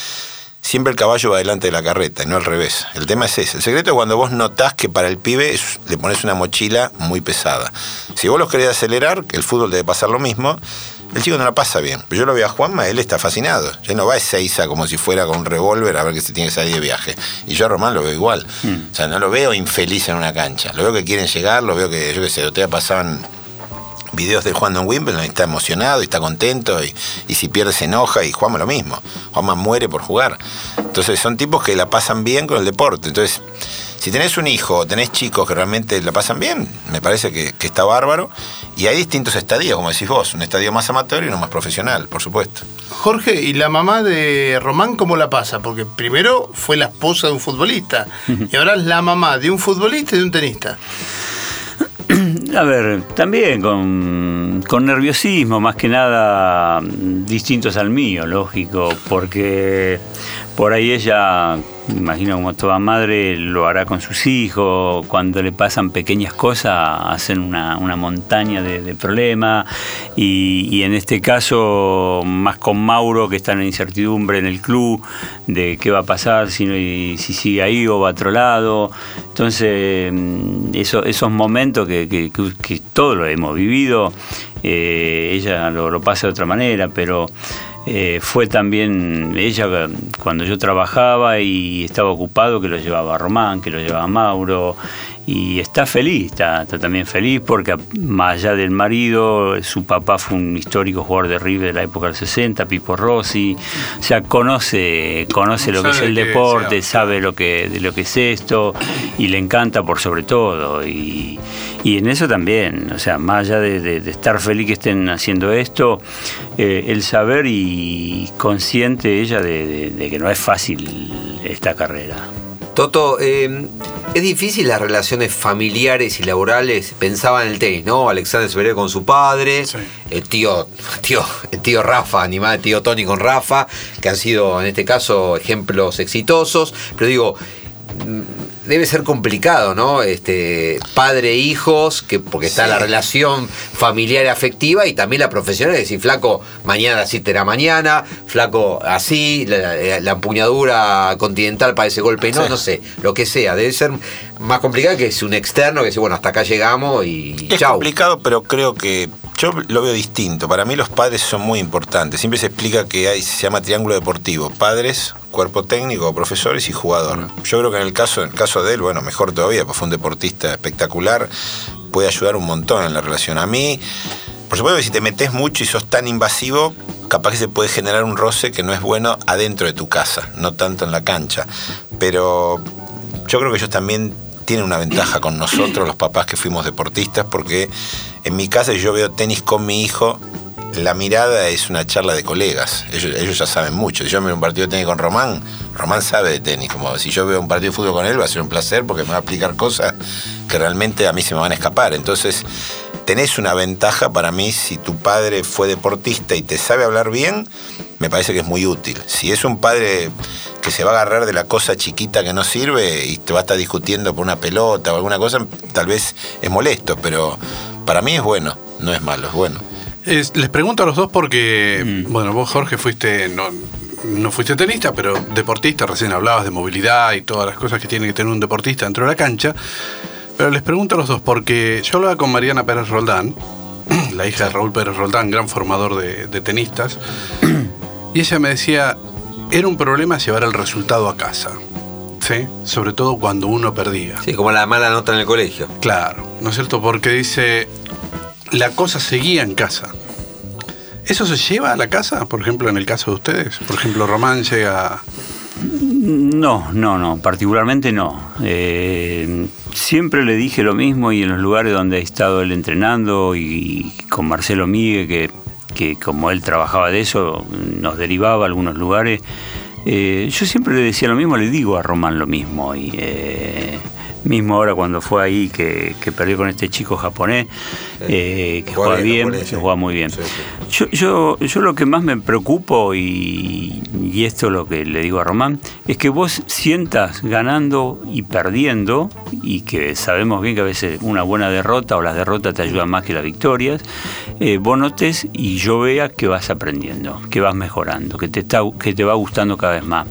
siempre el caballo va delante de la carreta y no al revés. El tema es ese. El secreto es cuando vos notás que para el pibe es- le pones una mochila muy pesada. Si vos los querés acelerar, que el fútbol debe pasar lo mismo, el chico no la pasa bien. Pero yo lo veo a Juanma, él está fascinado. Ya no va a Seiza como si fuera con un revólver a ver que se tiene que salir de viaje. Y yo a Román lo veo igual. O sea, no lo veo infeliz en una cancha. Lo veo que quieren llegar, lo veo que, yo qué sé, día pasaban videos de Juan en Wimbledon y está emocionado y está contento y, y si pierde se enoja y Juanma lo mismo. Juanma muere por jugar. Entonces son tipos que la pasan bien con el deporte. Entonces, Si tenés un hijo o tenés chicos que realmente la pasan bien, me parece que, que está bárbaro. Y hay distintos estadios, como decís vos, un estadio más amateur y uno más profesional, por supuesto. Jorge, ¿y la mamá de Román cómo la pasa? Porque primero fue la esposa de un futbolista y ahora es la mamá de un futbolista y de un tenista. A ver, también con, con nerviosismo, más que nada distintos al mío, lógico, porque por ahí ella, imagino como toda madre, lo hará con sus hijos, cuando le pasan pequeñas cosas, hacen una, una montaña de, problemas, y, en este caso, más con Mauro, que está en incertidumbre en el club, de qué va a pasar, si, si sigue ahí o va a otro lado. Entonces, mm, eso- esos momentos que- que todos lo hemos vivido, eh, ella lo, lo pasa de otra manera, pero eh, fue también ella cuando yo trabajaba y estaba ocupado que lo llevaba Román, que lo llevaba Mauro y está feliz, está, está también feliz porque más allá del marido, su papá fue un histórico jugador de River de la época del 60, Pipo Rossi, o sea, conoce, conoce lo que es el deporte, sea. sabe lo que, de lo que es esto y le encanta por sobre todo. Y, y en eso también, o sea, más allá de, de- de estar feliz que estén haciendo esto, eh, el saber y consciente ella de que no es fácil esta carrera. Toto, eh, es difícil las relaciones familiares y laborales. Pensaba en el tenis, ¿no? Alexander Zverev con su padre, Sí. el tío, tío, el tío Rafa, animal, el tío Tony con Rafa, que han sido en este caso ejemplos exitosos. Pero digo, debe ser complicado, ¿no? Este, padre hijos, que porque está Sí. la relación familiar y afectiva y también la profesional, es decir, flaco, mañana así te la mañana, flaco así, la, la empuñadura continental para ese golpe, no, Sí. no sé, lo que sea, debe ser más complicado que si un externo que dice, bueno, hasta acá llegamos y Es chau. complicado, pero creo que yo lo veo distinto. Para mí los padres son muy importantes. Siempre se explica que hay, se llama triángulo deportivo. Padres, cuerpo técnico, profesores y jugador. Yo creo que en el caso, en el caso de él, bueno, mejor todavía, pues fue un deportista espectacular. Puede ayudar un montón en la relación. A mí, por supuesto que si te metes mucho y sos tan invasivo, capaz que se puede generar un roce que no es bueno adentro de tu casa, no tanto en la cancha. Pero yo creo que ellos también tienen una ventaja con nosotros, los papás que fuimos deportistas, porque en mi casa yo veo tenis con mi hijo, la mirada es una charla de colegas. Ellos, ellos ya saben mucho. Si yo veo un partido de tenis con Román, Román sabe de tenis. Como si yo veo un partido de fútbol con él, va a ser un placer porque me va a explicar cosas que realmente a mí se me van a escapar. Entonces, tenés una ventaja para mí si tu padre fue deportista y te sabe hablar bien, me parece que es muy útil. Si es un padre que se va a agarrar de la cosa chiquita que no sirve y te va a estar discutiendo por una pelota o alguna cosa, tal vez es molesto, pero para mí es bueno, no es malo, es bueno. Es- les pregunto a los dos porque, bueno, vos Jorge fuiste, no, no fuiste tenista, pero deportista, recién hablabas de movilidad y todas las cosas que tiene que tener un deportista dentro de la cancha. Pero les pregunto a los dos porque yo hablaba con Mariana Pérez Roldán, la hija de Raúl Pérez Roldán, gran formador de, de tenistas, y ella me decía, era un problema llevar el resultado a casa, ¿sí? Sobre todo cuando uno perdía. Sí, como la mala nota en el colegio. Claro, ¿no es cierto? Porque dice, la cosa seguía en casa. ¿Eso se lleva a la casa? Por ejemplo, en el caso de ustedes. Por ejemplo, Román llega... No, no, no, particularmente no. Eh, siempre le dije lo mismo y en los lugares donde ha estado él entrenando y con Marcelo Migue, que, que como él trabajaba de eso, nos derivaba a algunos lugares. eh, yo siempre le decía lo mismo, le digo a Román lo mismo. Y, eh, mismo ahora cuando fue ahí que, que perdió con este chico japonés, eh, que Juega juega bien, japonés, que juega muy bien. Sí, sí. Yo, yo, yo lo que más me preocupo, y, y esto es lo que le digo a Román, es que vos sientas ganando y perdiendo, y que sabemos bien que a veces una buena derrota o las derrotas te ayudan más que las victorias, eh, vos notes y yo vea que vas aprendiendo, que vas mejorando, que te, está, que te va gustando cada vez más.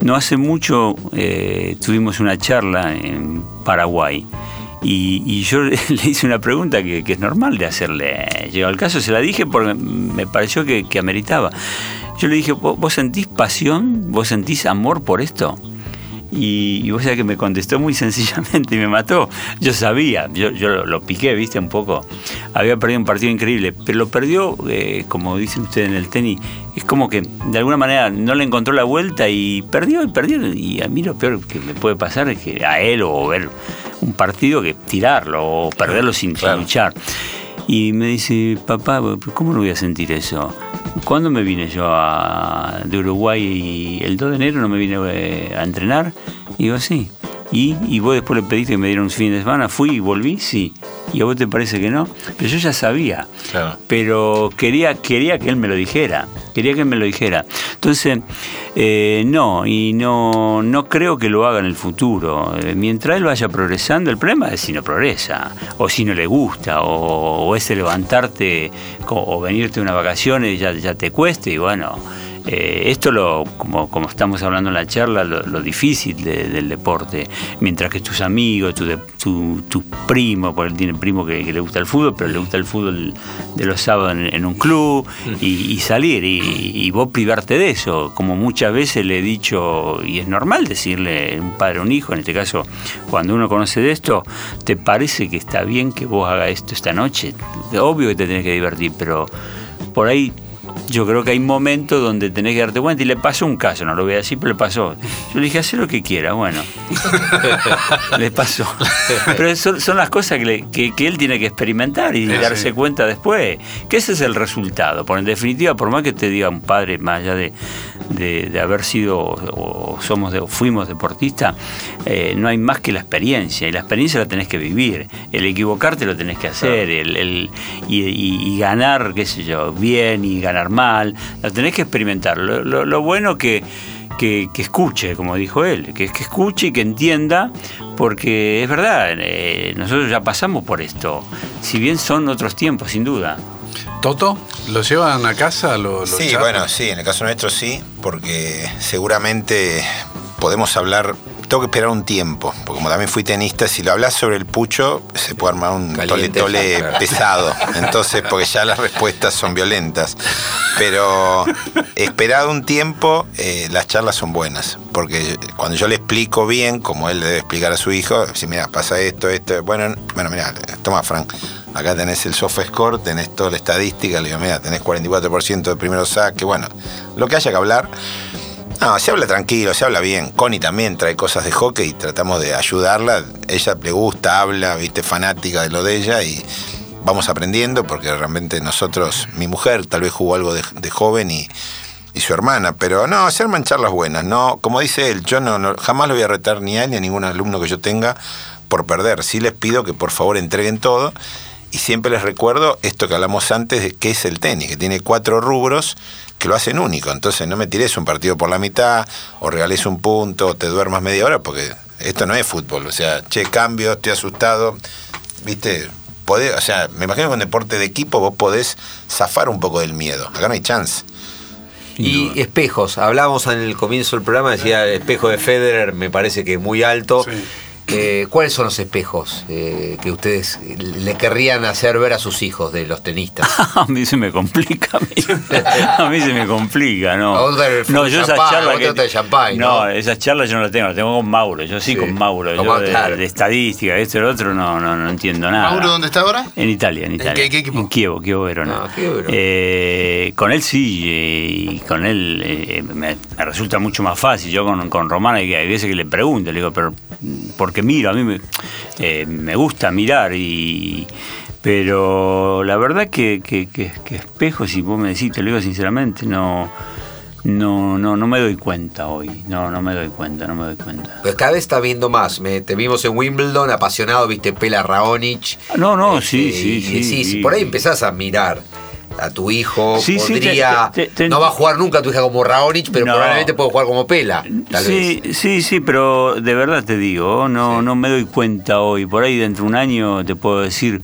No hace mucho eh, tuvimos una charla en Paraguay. Y, yo le hice una pregunta que, es normal de hacerle. Llegó al caso, se la dije porque me pareció que, que ameritaba. Yo le dije, ¿vos, vos sentís pasión? ¿Vos sentís amor por esto? Y, y vos sabés que me contestó muy sencillamente y me mató. Yo sabía, yo, yo lo, lo piqué, viste, un poco. Había perdido un partido increíble, pero lo perdió, eh, como dicen ustedes en el tenis, es como que de alguna manera no le encontró la vuelta y perdió y perdió. Y a mí lo peor que me puede pasar es que a él o ver un partido que tirarlo o perderlo sin, sin luchar. Y me dice, papá, ¿cómo no voy a sentir eso? ¿Cuándo me vine yo a- de Uruguay y el 2 de enero no me vine eh, a entrenar? Y digo, sí. ¿Y? ¿Y vos después le pediste que me dieran un fin de semana? ¿Fui y volví? Sí. ¿Y a vos te parece que no? Pero yo ya sabía. Claro. Pero quería, quería que él me lo dijera. Quería que él me lo dijera. Entonces, eh, no, y no, no creo que lo haga en el futuro. Eh, mientras él vaya progresando, el problema es si no progresa, o si no le gusta, o, o ese levantarte co- o venirte unas vacaciones ya, ya te cueste, y bueno. Eh, esto lo, como, estamos hablando en la charla, lo, difícil de- del deporte, mientras que tus amigos, tu, de- tu, tu primo, porque él tiene primo que, le gusta el fútbol, pero le gusta el fútbol de los sábados en, un club y, salir y, y vos privarte de eso, como muchas veces le he dicho, y es normal decirle un padre a un hijo, en este caso, cuando uno conoce de esto, ¿te parece que está bien que vos hagas esto esta noche? Obvio que te tenés que divertir, pero por ahí yo creo que hay momentos donde tenés que darte cuenta y le pasó un caso, no lo voy a decir, pero le pasó. Yo le dije, haz lo que quiera, bueno. le pasó. Pero son, son las cosas que, le- que- que él tiene que experimentar y Sí, darse sí. cuenta después. Que ese es el resultado. Por en definitiva, por más que te diga un padre, más allá de, de- de haber sido o somos de- o fuimos deportistas, eh, no hay más que la experiencia. Y la experiencia la tenés que vivir. El equivocarte lo tenés que hacer. El, el- y, y- y ganar, qué sé yo, bien y ganar mal, lo tenés que experimentar. Lo, lo- lo bueno que que, que escuche, como dijo él, que, que escuche y que entienda, porque es verdad, eh, nosotros ya pasamos por esto, si bien son otros tiempos, sin duda. ¿Toto? ¿Lo llevan a casa? ¿Lo, lo Sí, charlan? bueno, sí, en el caso nuestro sí, porque seguramente podemos hablar. Tengo que esperar un tiempo, porque como también fui tenista, si lo hablas sobre el pucho, se puede armar un tole Caliente, tole claro. pesado. Entonces, porque ya las respuestas son violentas. Pero esperado un tiempo, eh, las charlas son buenas. Porque cuando yo le explico bien, como él le debe explicar a su hijo, si mira, pasa esto, esto, bueno, bueno, mira, toma Frank, acá tenés el soft score, tenés toda la estadística, le digo, mira, tenés 44% de primero saque, bueno, lo que haya que hablar. No, se habla tranquilo, se habla bien. Connie también trae cosas de hockey y tratamos de ayudarla. Ella le gusta, habla, viste, fanática de lo de ella y vamos aprendiendo porque realmente nosotros, mi mujer tal vez jugó algo de, joven y, y su hermana, pero no, se arman charlas buenas, no, como dice él, yo no, jamás lo voy a retar ni a ni a ningún alumno que yo tenga por perder. Sí les pido que por favor entreguen todo y siempre les recuerdo esto que hablamos antes de qué es el tenis, que tiene cuatro rubros que lo hacen único. Entonces no me tires un partido por la mitad, o regales un punto, o te duermas media hora, porque esto no es fútbol. O sea, che, cambio, estoy asustado. Viste, podés, o sea, me imagino que en deporte de equipo vos podés zafar un poco del miedo. Acá no hay chance. Y espejos, hablábamos en el comienzo del programa, decía el espejo de Federer, me parece que muy alto. Sí. Eh, ¿Cuáles son los espejos eh, que ustedes le querrían hacer ver a sus hijos de los tenistas? A mí se me complica, a mí, a mí se me complica, ¿no? No, yo esa charla no, ¿no? esas charlas yo no las tengo, las tengo con Mauro, yo sí, Sí. con Mauro, yo de, de estadística, esto y lo otro, no, no, no entiendo nada. ¿Mauro dónde está ahora? En Italia, en Italia. qué- qué equipo? En Kievo, Kievo Verona. Ah, Chievo Verona. Eh, con él sí, eh, y con él eh, me, me resulta mucho más fácil. Yo con, con Román hay, hay veces que le pregunto, le digo, pero porque miro, a mí me, eh, me gusta mirar y... Pero la verdad que, que, que, que espejos, si vos me decís, te lo digo sinceramente, no, no, no, no me doy cuenta hoy. No, no me doy cuenta, no me doy cuenta. Pues cada vez está viendo más. Me- te vimos en Wimbledon, apasionado, viste Pela Raonic. No, no, Este, sí, sí, y sí, sí. por ahí empezás a mirar a tu hijo. Sí, sí, podría. te- te- te- no va a jugar nunca tu hija como Raonic, pero No. probablemente puede jugar como Pela. Tal sí, vez. sí, sí, pero de verdad te digo, no, no me doy cuenta hoy. Por ahí dentro de un año te puedo decir,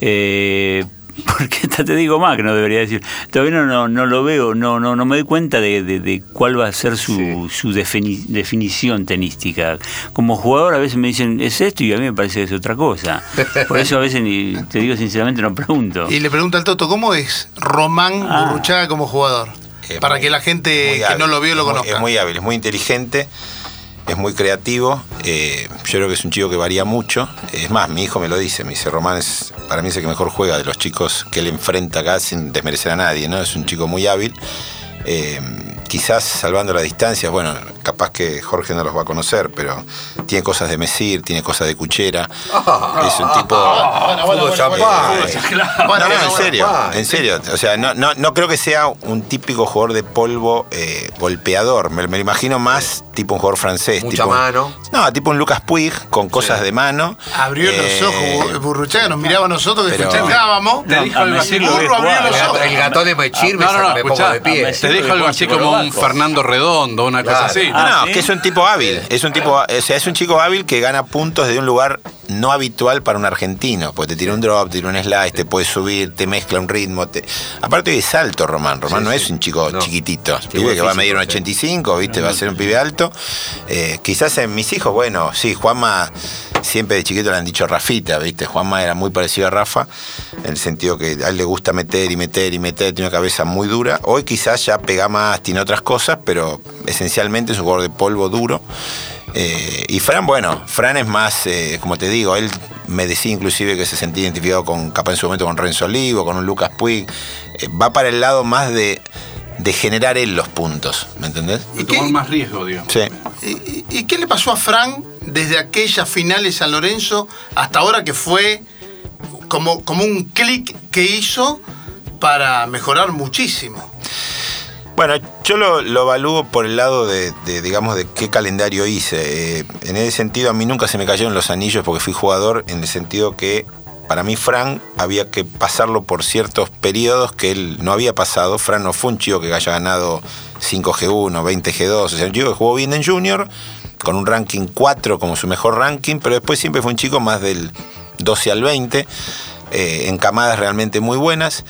eh, porque hasta te digo más que no debería decir. Todavía no, no, no lo veo, no, no, no me doy cuenta de, de- de cuál va a ser su, su defini- definición tenística. Como jugador a veces me dicen, es esto y a mí me parece que es otra cosa. Por eso a veces, ni, te digo sinceramente, no pregunto. Y le pregunta al Toto, ¿cómo es Román Ah. Burruchaga como jugador? Es Para muy- que la gente que hábil, no lo vio lo conozca. Es muy hábil, es muy inteligente. Es muy creativo. eh, yo creo que es un chico que varía mucho. Es más, mi hijo me lo dice. Me dice, Román es, para mí es el que mejor juega de los chicos que él enfrenta acá sin desmerecer a nadie. ¿no? Es un chico muy hábil. Eh, quizás salvando las distancias, bueno, capaz que Jorge no los va a conocer, pero tiene cosas de Mesir, tiene cosas de Cuchera. es un tipo. Champán. No, no, en serio, en serio. O sea, no, no, no creo que sea un típico jugador de polvo eh, golpeador. Me, me lo imagino más tipo un jugador francés. Mucha tipo, mano. No, tipo un Lucas Puig con cosas de mano. Abrió Eh, los ojos, Burruchaga nos miraba a nosotros que pero- festejábamos. No, a Messi lo ves Burro abrió jugar. los ojos. El gatón de Mechir me, No, me pongo de pie. Te dijo algo así como un Fernando Redondo, una cosa así. No, no, Ah, ¿sí? que es un tipo hábil. Es un tipo, o sea, es un chico hábil que gana puntos de un lugar no habitual para un argentino. Pues te tira un drop, te tira un slice, te puede subir, te mezcla un ritmo. te- Aparte es alto Román. Román Sí, no sí. es un chico No. chiquitito. Sí, pibe buen que va a medir un sí. 85, ¿viste? Va a ser un pibe alto. Eh, quizás en mis hijos, bueno, sí, Juanma siempre de chiquito le han dicho Rafita, ¿viste? Juanma era muy parecido a Rafa, en el sentido que a él le gusta meter y meter y meter, tiene una cabeza muy dura. Hoy quizás ya pega más, tiene otras cosas, pero esencialmente es un jugador de polvo duro. Eh, y Fran, bueno, Fran es más, eh, como te digo, él me decía inclusive que se sentía identificado con, capaz en su momento con Renzo Olivo, con un Lucas Puig. Eh, va para el lado más de, de generar él los puntos, ¿me entendés? De tomar más riesgo, digamos. Sí. ¿Y, y- y qué le pasó a Fran desde aquella final de San Lorenzo hasta ahora que fue como, como un clic que hizo para mejorar muchísimo? Bueno, yo lo, lo evalúo por el lado de, digamos, de qué calendario hice. Eh, en ese sentido, a mí nunca se me cayeron los anillos porque fui jugador, en el sentido que para mí Fran había que pasarlo por ciertos periodos que él no había pasado. Fran no fue un chico que haya ganado 5G1, 20G2, o sea, un chico que jugó bien en Junior, con un ranking 4 como su mejor ranking, pero después siempre fue un chico más del 12 al 20, eh, en camadas realmente muy buenas.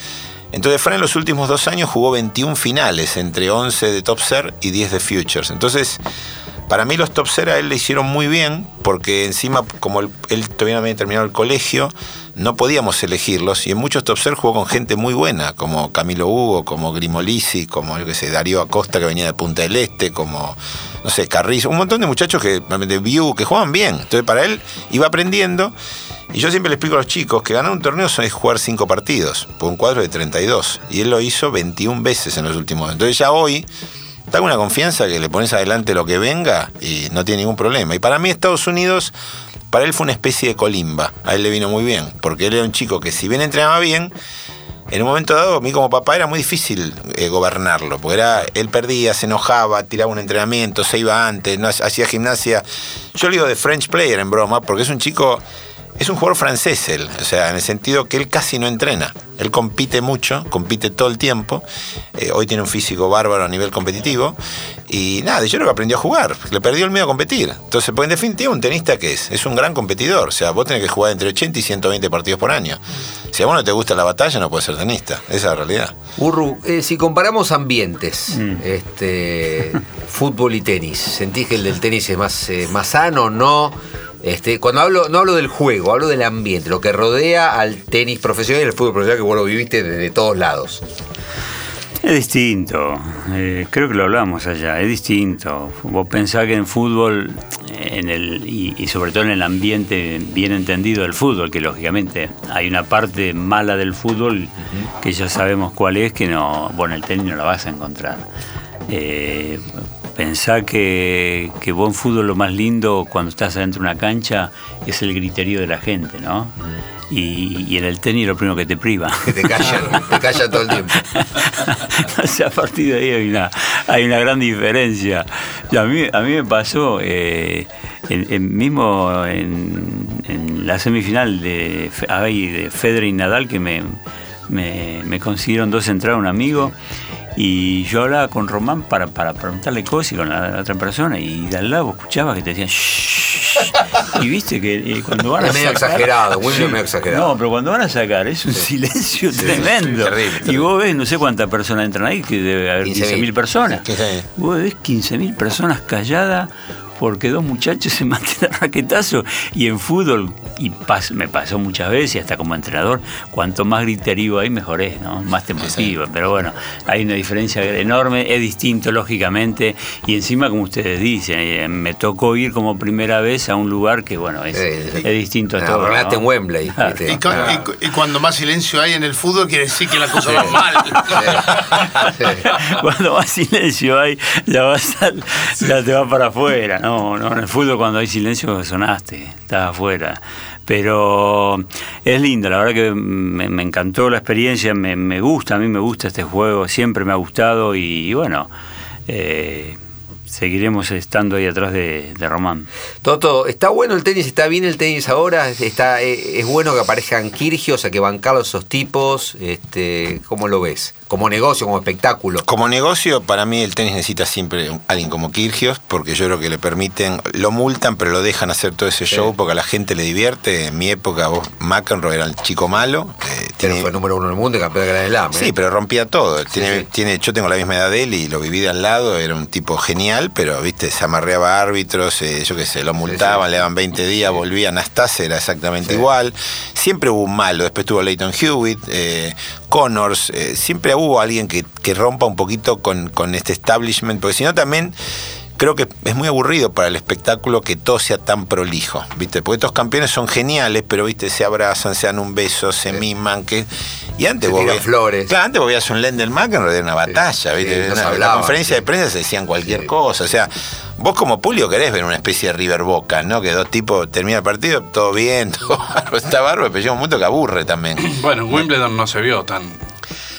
Entonces Fran en los últimos dos años jugó 21 finales, entre 11 de Top Ser y 10 de Futures. Entonces, para mí los Top Ser a él le hicieron muy bien, porque encima, como él, todavía no había terminado el colegio, no podíamos elegirlos. Y en muchos Top Ser jugó con gente muy buena, como Camilo Hugo, como Grimolisi, como yo qué sé, Darío Acosta que venía de Punta del Este, como, no sé, Carrizo, un montón de muchachos que, de View, que jugaban bien. Entonces para él iba aprendiendo. Y yo siempre le explico a los chicos que ganar un torneo es jugar cinco partidos, por un cuadro de 32. Y él lo hizo 21 veces en los últimos. Entonces ya hoy está una confianza que le pones adelante lo que venga y no tiene ningún problema. Y para mí Estados Unidos, para él fue una especie de colimba. A él le vino muy bien, porque él era un chico que si bien entrenaba bien, en un momento dado, a mí como papá era muy difícil eh, gobernarlo, porque era, él perdía, se enojaba, tiraba un entrenamiento, se iba antes, no hacía gimnasia. Yo le digo de French player en broma, porque es un chico, es un jugador francés él, o sea, en el sentido que él casi no entrena. Él compite mucho, compite todo el tiempo. Eh, hoy tiene un físico bárbaro a nivel competitivo. Y nada, yo creo que aprendió a jugar. Le perdió el miedo a competir. Entonces, pues en definitiva, un tenista que es, es un gran competidor. O sea, vos tenés que jugar entre 80 y 120 partidos por año. Si a vos no te gusta la batalla, no puedes ser tenista. Esa es la realidad. Burru, eh, si comparamos ambientes, este, fútbol y tenis, ¿sentís que el del tenis es más, eh, más sano no? Este, cuando hablo, no hablo del juego, hablo del ambiente, lo que rodea al tenis profesional y al fútbol profesional que vos lo viviste desde todos lados. Es distinto, eh, creo que lo hablamos allá, es distinto. Vos pensás que en fútbol, en el, y, y sobre todo en el ambiente bien entendido del fútbol, que lógicamente hay una parte mala del fútbol que ya sabemos cuál es, que no, bueno, el tenis no la vas a encontrar. Eh, pensá que, que vos en fútbol lo más lindo cuando estás adentro de una cancha es el griterío de la gente, ¿no? Y, y en el tenis lo primero que te priva. Que te callan, te callan todo el tiempo. o sea, a partir de ahí hay una, hay una gran diferencia. Y a, mí, a mí me pasó, eh, en- en- mismo en, en la semifinal de, de Federer y Nadal, que me, me, me consiguieron dos entradas un amigo. Y yo hablaba con Román para, para preguntarle cosas y con la, la otra persona. Y de al lado escuchaba que te decían "Shh". Y viste que eh, cuando van a Es medio sacar- exagerado, es medio exagerado. No, pero cuando van a sacar es un silencio tremendo. sí, terrible, Y terrible. vos ves, no sé cuántas personas entran ahí, que debe haber 15.000. 15.000 personas. Vos ves 15.000 personas calladas porque dos muchachos se meten a raquetazo y en fútbol, y pas- me pasó muchas veces, hasta como entrenador, cuanto más griterío hay, mejor es, ¿no? Más te motiva. Pero bueno, hay una diferencia enorme, es distinto lógicamente, y encima, como ustedes dicen, eh, me tocó ir como primera vez a un lugar que, bueno, es, Eh, es distinto a ah, todo. ¿no? en Wembley. Y, cu- y cu- y cuando más silencio hay en el fútbol, quiere decir que la cosa va mal. cuando más silencio hay, ya, vas al- ya te va para afuera. No, no, en el fútbol cuando hay silencio sonaste, estás afuera. Pero es lindo, la verdad que me, encantó la experiencia, me, me gusta, a mí me gusta este juego, siempre me ha gustado y, bueno, eh, seguiremos estando ahí atrás de, de Román. Toto, ¿está bueno el tenis? ¿Está bien el tenis ahora? ¿Está, eh, ¿Es bueno que aparezcan Kirgios, a que bancar esos tipos? Este, ¿Cómo lo ves? Como negocio, como espectáculo. Como negocio, para mí el tenis necesita siempre alguien como Kirgios, porque yo creo que le permiten, lo multan, pero lo dejan hacer todo ese show porque a la gente le divierte. En mi época, vos, McEnroe era el chico malo. eh, Pero tiene- fue número uno del mundo y campeón de Gran Slam. ¿eh? Sí, pero rompía todo. Tiene, sí. tiene, yo tengo la misma edad de él y lo viví de al lado, era un tipo genial, pero viste, se amarreaba a árbitros, eh, yo qué sé, lo multaban, le daban 20 días, volvía. Nastase era exactamente igual. Siempre hubo un malo, después tuvo Leighton Hewitt, eh, Connors, eh, siempre hubo alguien que, que rompa un poquito con, con este establishment, porque si no también creo que es muy aburrido para el espectáculo que todo sea tan prolijo, ¿viste? Porque estos campeones son geniales, pero, ¿viste? Se abrazan, se dan un beso, se miman, que... Y antes Se vos tiran ve- flores. Claro, antes vos veías un Lendl McEnroe de una batalla, ¿viste? Sí, En una- en la conferencia sí. de prensa se decían cualquier cosa, o sea, vos como Pulio querés ver una especie de River Boca, ¿no? Que dos tipos termina el partido, todo bien, todo está bárbaro, pero llega un momento que aburre también. Bueno, en Wimbledon no se vio tan,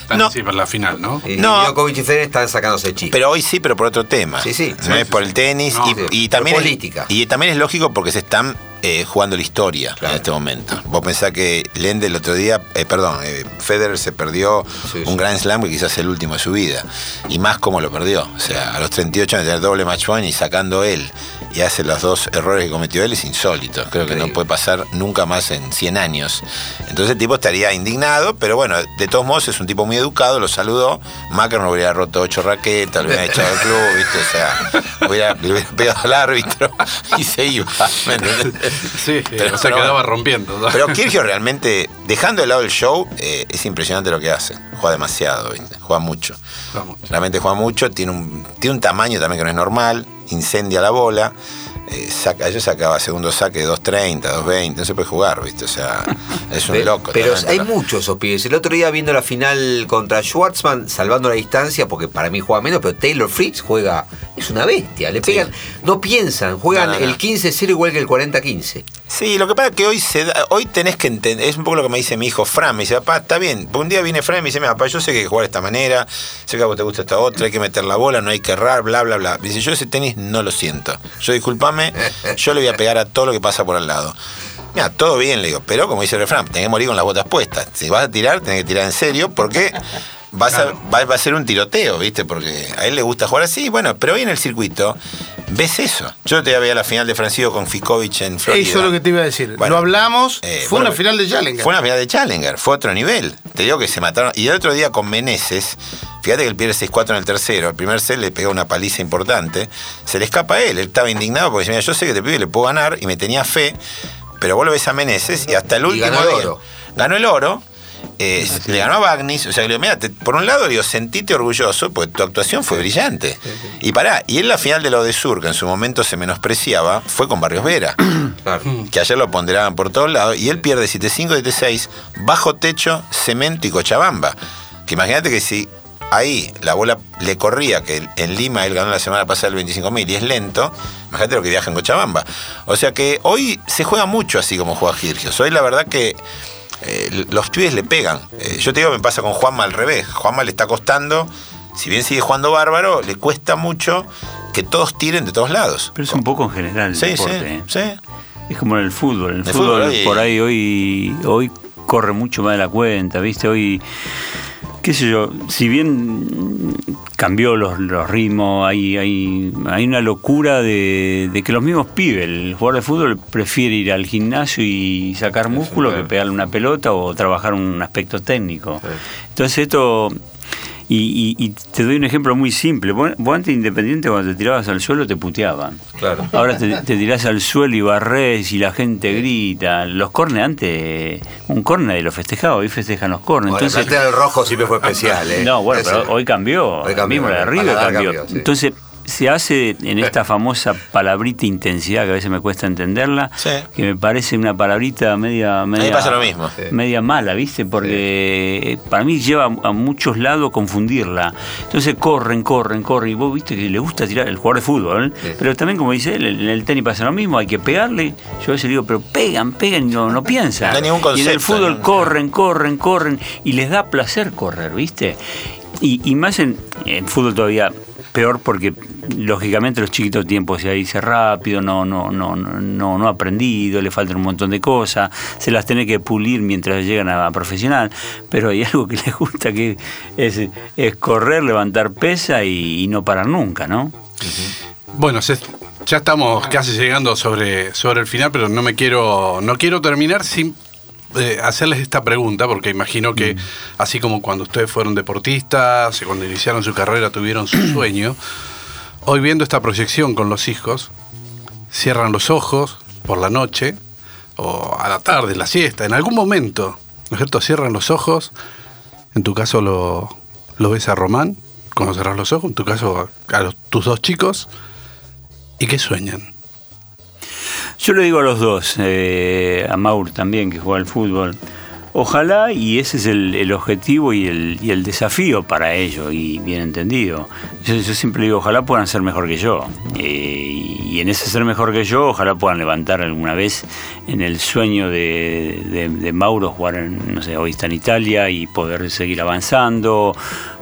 tan No. así para la final, ¿no? Y No. Djokovic y Federer están sacándose chistes. Pero hoy sí, pero por otro tema. Sí, sí. No Sí, es por el tenis No, y, sí. y Por también política. Es, y también es lógico porque se están eh, jugando la historia Claro. en este momento. Vos pensás que Lende el otro día, eh, perdón, eh, Federer se perdió Sí, un sí. Grand Slam que quizás es el último de su vida. Y más como lo perdió. O sea, a los 38 años de tener doble match point y sacando él y hace los dos errores que cometió él es insólito. Creo que no puede pasar nunca más en 100 años. Entonces el tipo estaría indignado, pero bueno, de todos modos es un tipo muy educado, lo saludó. Macker no hubiera roto ocho raquetas, lo hubiera echado del club, ¿viste? O sea, hubiera, le hubiera pegado al árbitro y se iba. ¿me entendés? Sí, Pero- quedaba rompiendo. ¿no? Pero Kirchhoff realmente, dejando de lado el show, eh, es impresionante lo que hace. Juega demasiado, ¿viste? Juega mucho. Realmente juega mucho, tiene un, tiene un tamaño también que no es normal, incendia la bola. Eh, saca, yo sacaba segundo saque de 2.30, 2.20, no se puede jugar, ¿viste? O sea, es un loco. Pero hay muchos esos pibes. El otro día viendo la final contra Schwartzman, salvando la distancia, porque para mí juega menos, pero Taylor Fritz juega, es una bestia. Le pegan, no piensan, juegan No, no, no. el 15-0 igual que el 40-15. Sí, lo que pasa es que hoy se da- hoy tenés que entender, es un poco lo que me dice mi hijo Fran, me dice, papá, está bien, un día viene Fran y me dice, papá, yo sé que hay que jugar de esta manera, sé que a vos te gusta esta otra, hay que meter la bola, no hay que errar, bla, bla, bla. Me dice, yo ese tenis no lo siento. Yo yo le voy a pegar a todo lo que pasa por al lado. Mira, todo bien, le digo, pero como dice el refrán, tenés que morir con las botas puestas. Si vas a tirar, tenés que tirar en serio, porque vas a, va, va a ser un tiroteo, ¿viste? Porque a él le gusta jugar así, bueno, pero hoy en el circuito ves eso. Yo te veía la final de Francisco con Fikovic en Florida. Eso es lo que te iba a decir. Bueno, lo hablamos, eh, fue bueno, una final de Challenger. Fue una final de Challenger, fue otro nivel. Te digo que se mataron. Y el otro día con Meneses, fíjate que él pierde 6-4 en el tercero, el primer set le pegó una paliza importante, se le escapa a él, él estaba indignado porque decía, mira, yo sé que te pibe le puedo ganar y me tenía fe, pero vos lo ves a Meneses y hasta el Y último ganó el día- oro. Ganó el oro. Eh, le ganó a Bagnis, o sea, le digo, mira, te- por un lado digo, sentite orgulloso, porque tu actuación fue brillante. Y pará, y en la final de la de Sur, que en su momento se menospreciaba, fue con Barrios Vera Claro. que ayer lo ponderaban por todos lados, y él pierde 7-5, 7-6, bajo techo, cemento y Cochabamba. Que imagínate que si ahí la bola le corría, que en Lima él ganó la semana pasada el 25.000 y es lento, imagínate lo que viaja en Cochabamba. O sea que hoy se juega mucho así como juega Girgios. Hoy la verdad que eh, los pibes le pegan. Eh, yo te digo, me pasa con Juanma al revés. Juanma le está costando, si bien sigue jugando bárbaro, le cuesta mucho que todos tiren de todos lados. Pero es un poco en general el Sí, deporte. sí, ¿eh? sí. Es como en el fútbol. En el El fútbol, fútbol hoy- por ahí hoy, hoy corre mucho más de la cuenta, ¿viste? Hoy, qué sé yo, si bien cambió los, los ritmos, hay, hay, hay una locura de, de que los mismos pibes, el jugador de fútbol prefiere ir al gimnasio y sacar músculo que pegarle una pelota o trabajar un aspecto técnico. Entonces esto... Y, y- y te doy un ejemplo muy simple. Vos, vos antes Independiente cuando te tirabas al suelo te puteaban. Claro. Ahora te, te tirás al suelo y barres y la gente grita. Los cornes antes, un corne lo festejaba, hoy festejan los cornes. Bueno, el Entonces, plantel rojo siempre fue especial, ¿eh? no, bueno, Ese- pero hoy cambió. Hoy cambió, Mismo la de Paladar cambió. cambió, sí. Entonces, se hace en esta famosa palabrita intensidad que a veces me cuesta entenderla, Sí. que me parece una palabrita media, media, pasa lo mismo. Media mala, ¿viste? Porque para mí lleva a muchos lados confundirla. Entonces corren, corren, corren. Y vos viste que le gusta tirar el jugador de fútbol, ¿eh? Sí. pero también, como dice él, en el tenis pasa lo mismo, hay que pegarle. Yo a veces digo, pero pegan, pegan y no, no piensan. No hay ningún y en el concepto, fútbol ¿no? corren, corren, corren y les da placer correr, ¿viste? Y, y más en, en fútbol todavía peor porque lógicamente los chiquitos tiempos se dice rápido, no, no, no, no, no, ha aprendido, le faltan un montón de cosas, se las tiene que pulir mientras llegan a, profesional, pero hay algo que les gusta que es, es correr, levantar pesa y, no parar nunca, ¿no? Bueno, ya estamos casi llegando sobre, sobre el final, pero no me quiero, no quiero terminar sin eh, hacerles esta pregunta, porque imagino que así como cuando ustedes fueron deportistas, cuando iniciaron su carrera tuvieron su sueño, hoy viendo esta proyección con los hijos, cierran los ojos por la noche o a la tarde, la siesta, en algún momento, ¿no es cierto? Cierran los ojos, en tu caso lo, lo ves a Román, cuando cerras los ojos, en tu caso a, a los- tus dos chicos, ¿y qué sueñan? Yo le digo a los dos, eh, a Maur también, que juega al fútbol, ojalá, y ese es el, el objetivo y el, desafío para ellos, y bien entendido. Yo, yo siempre digo, ojalá puedan ser mejor que yo. Eh, y en ese ser mejor que yo, ojalá puedan levantar alguna vez en el sueño de, de- de Mauro jugar, en, no sé, hoy está en Italia y poder seguir avanzando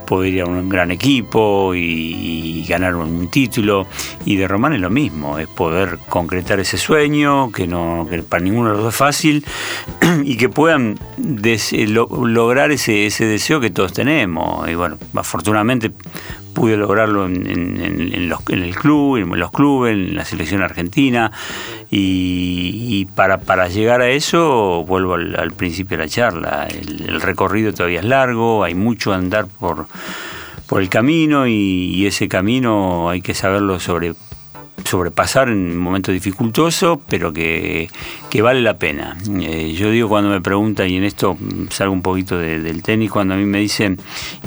poder ir a un gran equipo y, ganar un título. Y de Román es lo mismo, es poder concretar ese sueño, que, no, que para ninguno es fácil, y que puedan lo- lograr ese, ese deseo que todos tenemos. Y bueno, afortunadamente pude lograrlo en, en- en- los- en el club, en los clubes, en la selección argentina. Y, y para, para llegar a eso, vuelvo al, principio de la charla, el, el recorrido todavía es largo, hay mucho andar por, por el camino y ese camino hay que saberlo sobre sobrepasar en momentos dificultosos, pero que, que vale la pena. Eh, yo digo cuando me preguntan, y en esto salgo un poquito de- del tenis, cuando a mí me dicen,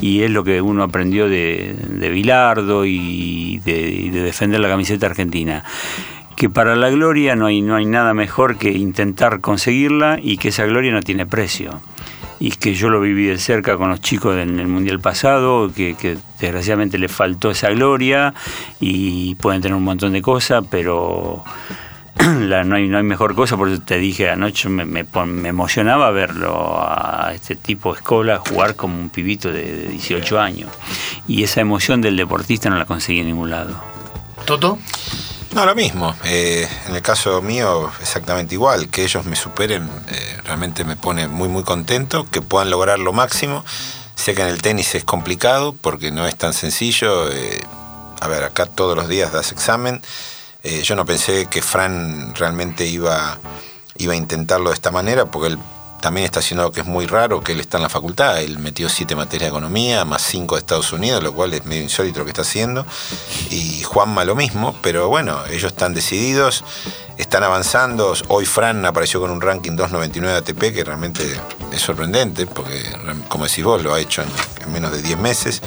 y es lo que uno aprendió de, de Bilardo y de, y de defender la camiseta argentina, que para la gloria no hay, no hay nada mejor que intentar conseguirla y que esa gloria no tiene precio y que yo lo viví de cerca con los chicos en el Mundial pasado, que, desgraciadamente les faltó esa gloria y pueden tener un montón de cosas, pero no, hay, no hay mejor cosa, por eso te dije anoche, me, me emocionaba verlo a este tipo de escola jugar como un pibito de, de 18 años. Y esa emoción del deportista no la conseguí en ningún lado. Toto. No, lo mismo. Eh, en el caso mío, exactamente igual. Que ellos me superen eh, realmente me pone muy, muy contento. Que puedan lograr lo máximo. Sé que en el tenis es complicado porque no es tan sencillo. eh, a ver, acá todos los días das examen. Yo no pensé que Fran realmente iba, iba a intentarlo de esta manera porque él también está haciendo algo que es muy raro, que él está en la facultad. Él metió siete materias de economía, más cinco de Estados Unidos, lo cual es medio insólito lo que está haciendo. Y Juanma lo mismo, pero bueno, ellos están decididos, están avanzando. Hoy Fran apareció con un ranking 299 ATP, que realmente es sorprendente, porque como decís vos, lo ha hecho en, en menos de 10 meses.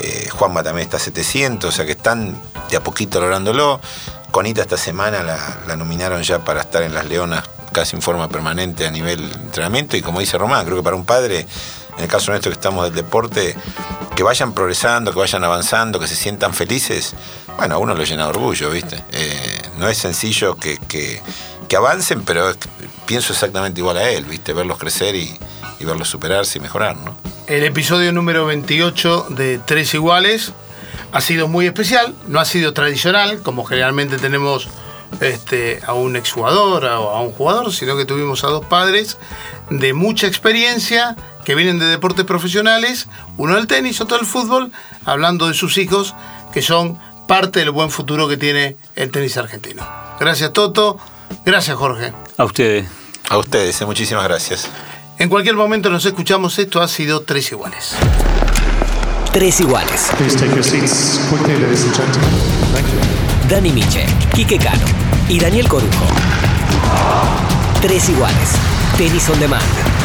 Eh, Juanma también está a 700, o sea que están de a poquito lográndolo. Conita esta semana la nominaron ya para estar en las Leonas casi en forma permanente a nivel entrenamiento y como dice Román, creo que para un padre, en el caso nuestro que estamos del deporte, que vayan progresando, que vayan avanzando, que se sientan felices, bueno, a uno lo llena de orgullo, ¿viste? Eh, no es sencillo que, que- avancen, pero pienso exactamente igual a él, ¿viste? Verlos crecer y, y verlos superarse y mejorar, ¿no? El episodio número 28 de Tres Iguales ha sido muy especial, no ha sido tradicional, como generalmente tenemos este, a un exjugador o a un jugador, sino que tuvimos a dos padres de mucha experiencia que vienen de deportes profesionales, uno del tenis, otro del fútbol, hablando de sus hijos, que son parte del buen futuro que tiene el tenis argentino. Gracias Toto, gracias Jorge. A ustedes. A ustedes, eh, muchísimas gracias. En cualquier momento nos escuchamos, esto ha sido Tres Iguales. Tres iguales. Please take your seats quickly, ladies and gentlemen. Thank you. Dani Miche, Quique Cano y Daniel Corujo. Tres iguales. Tenis on demand.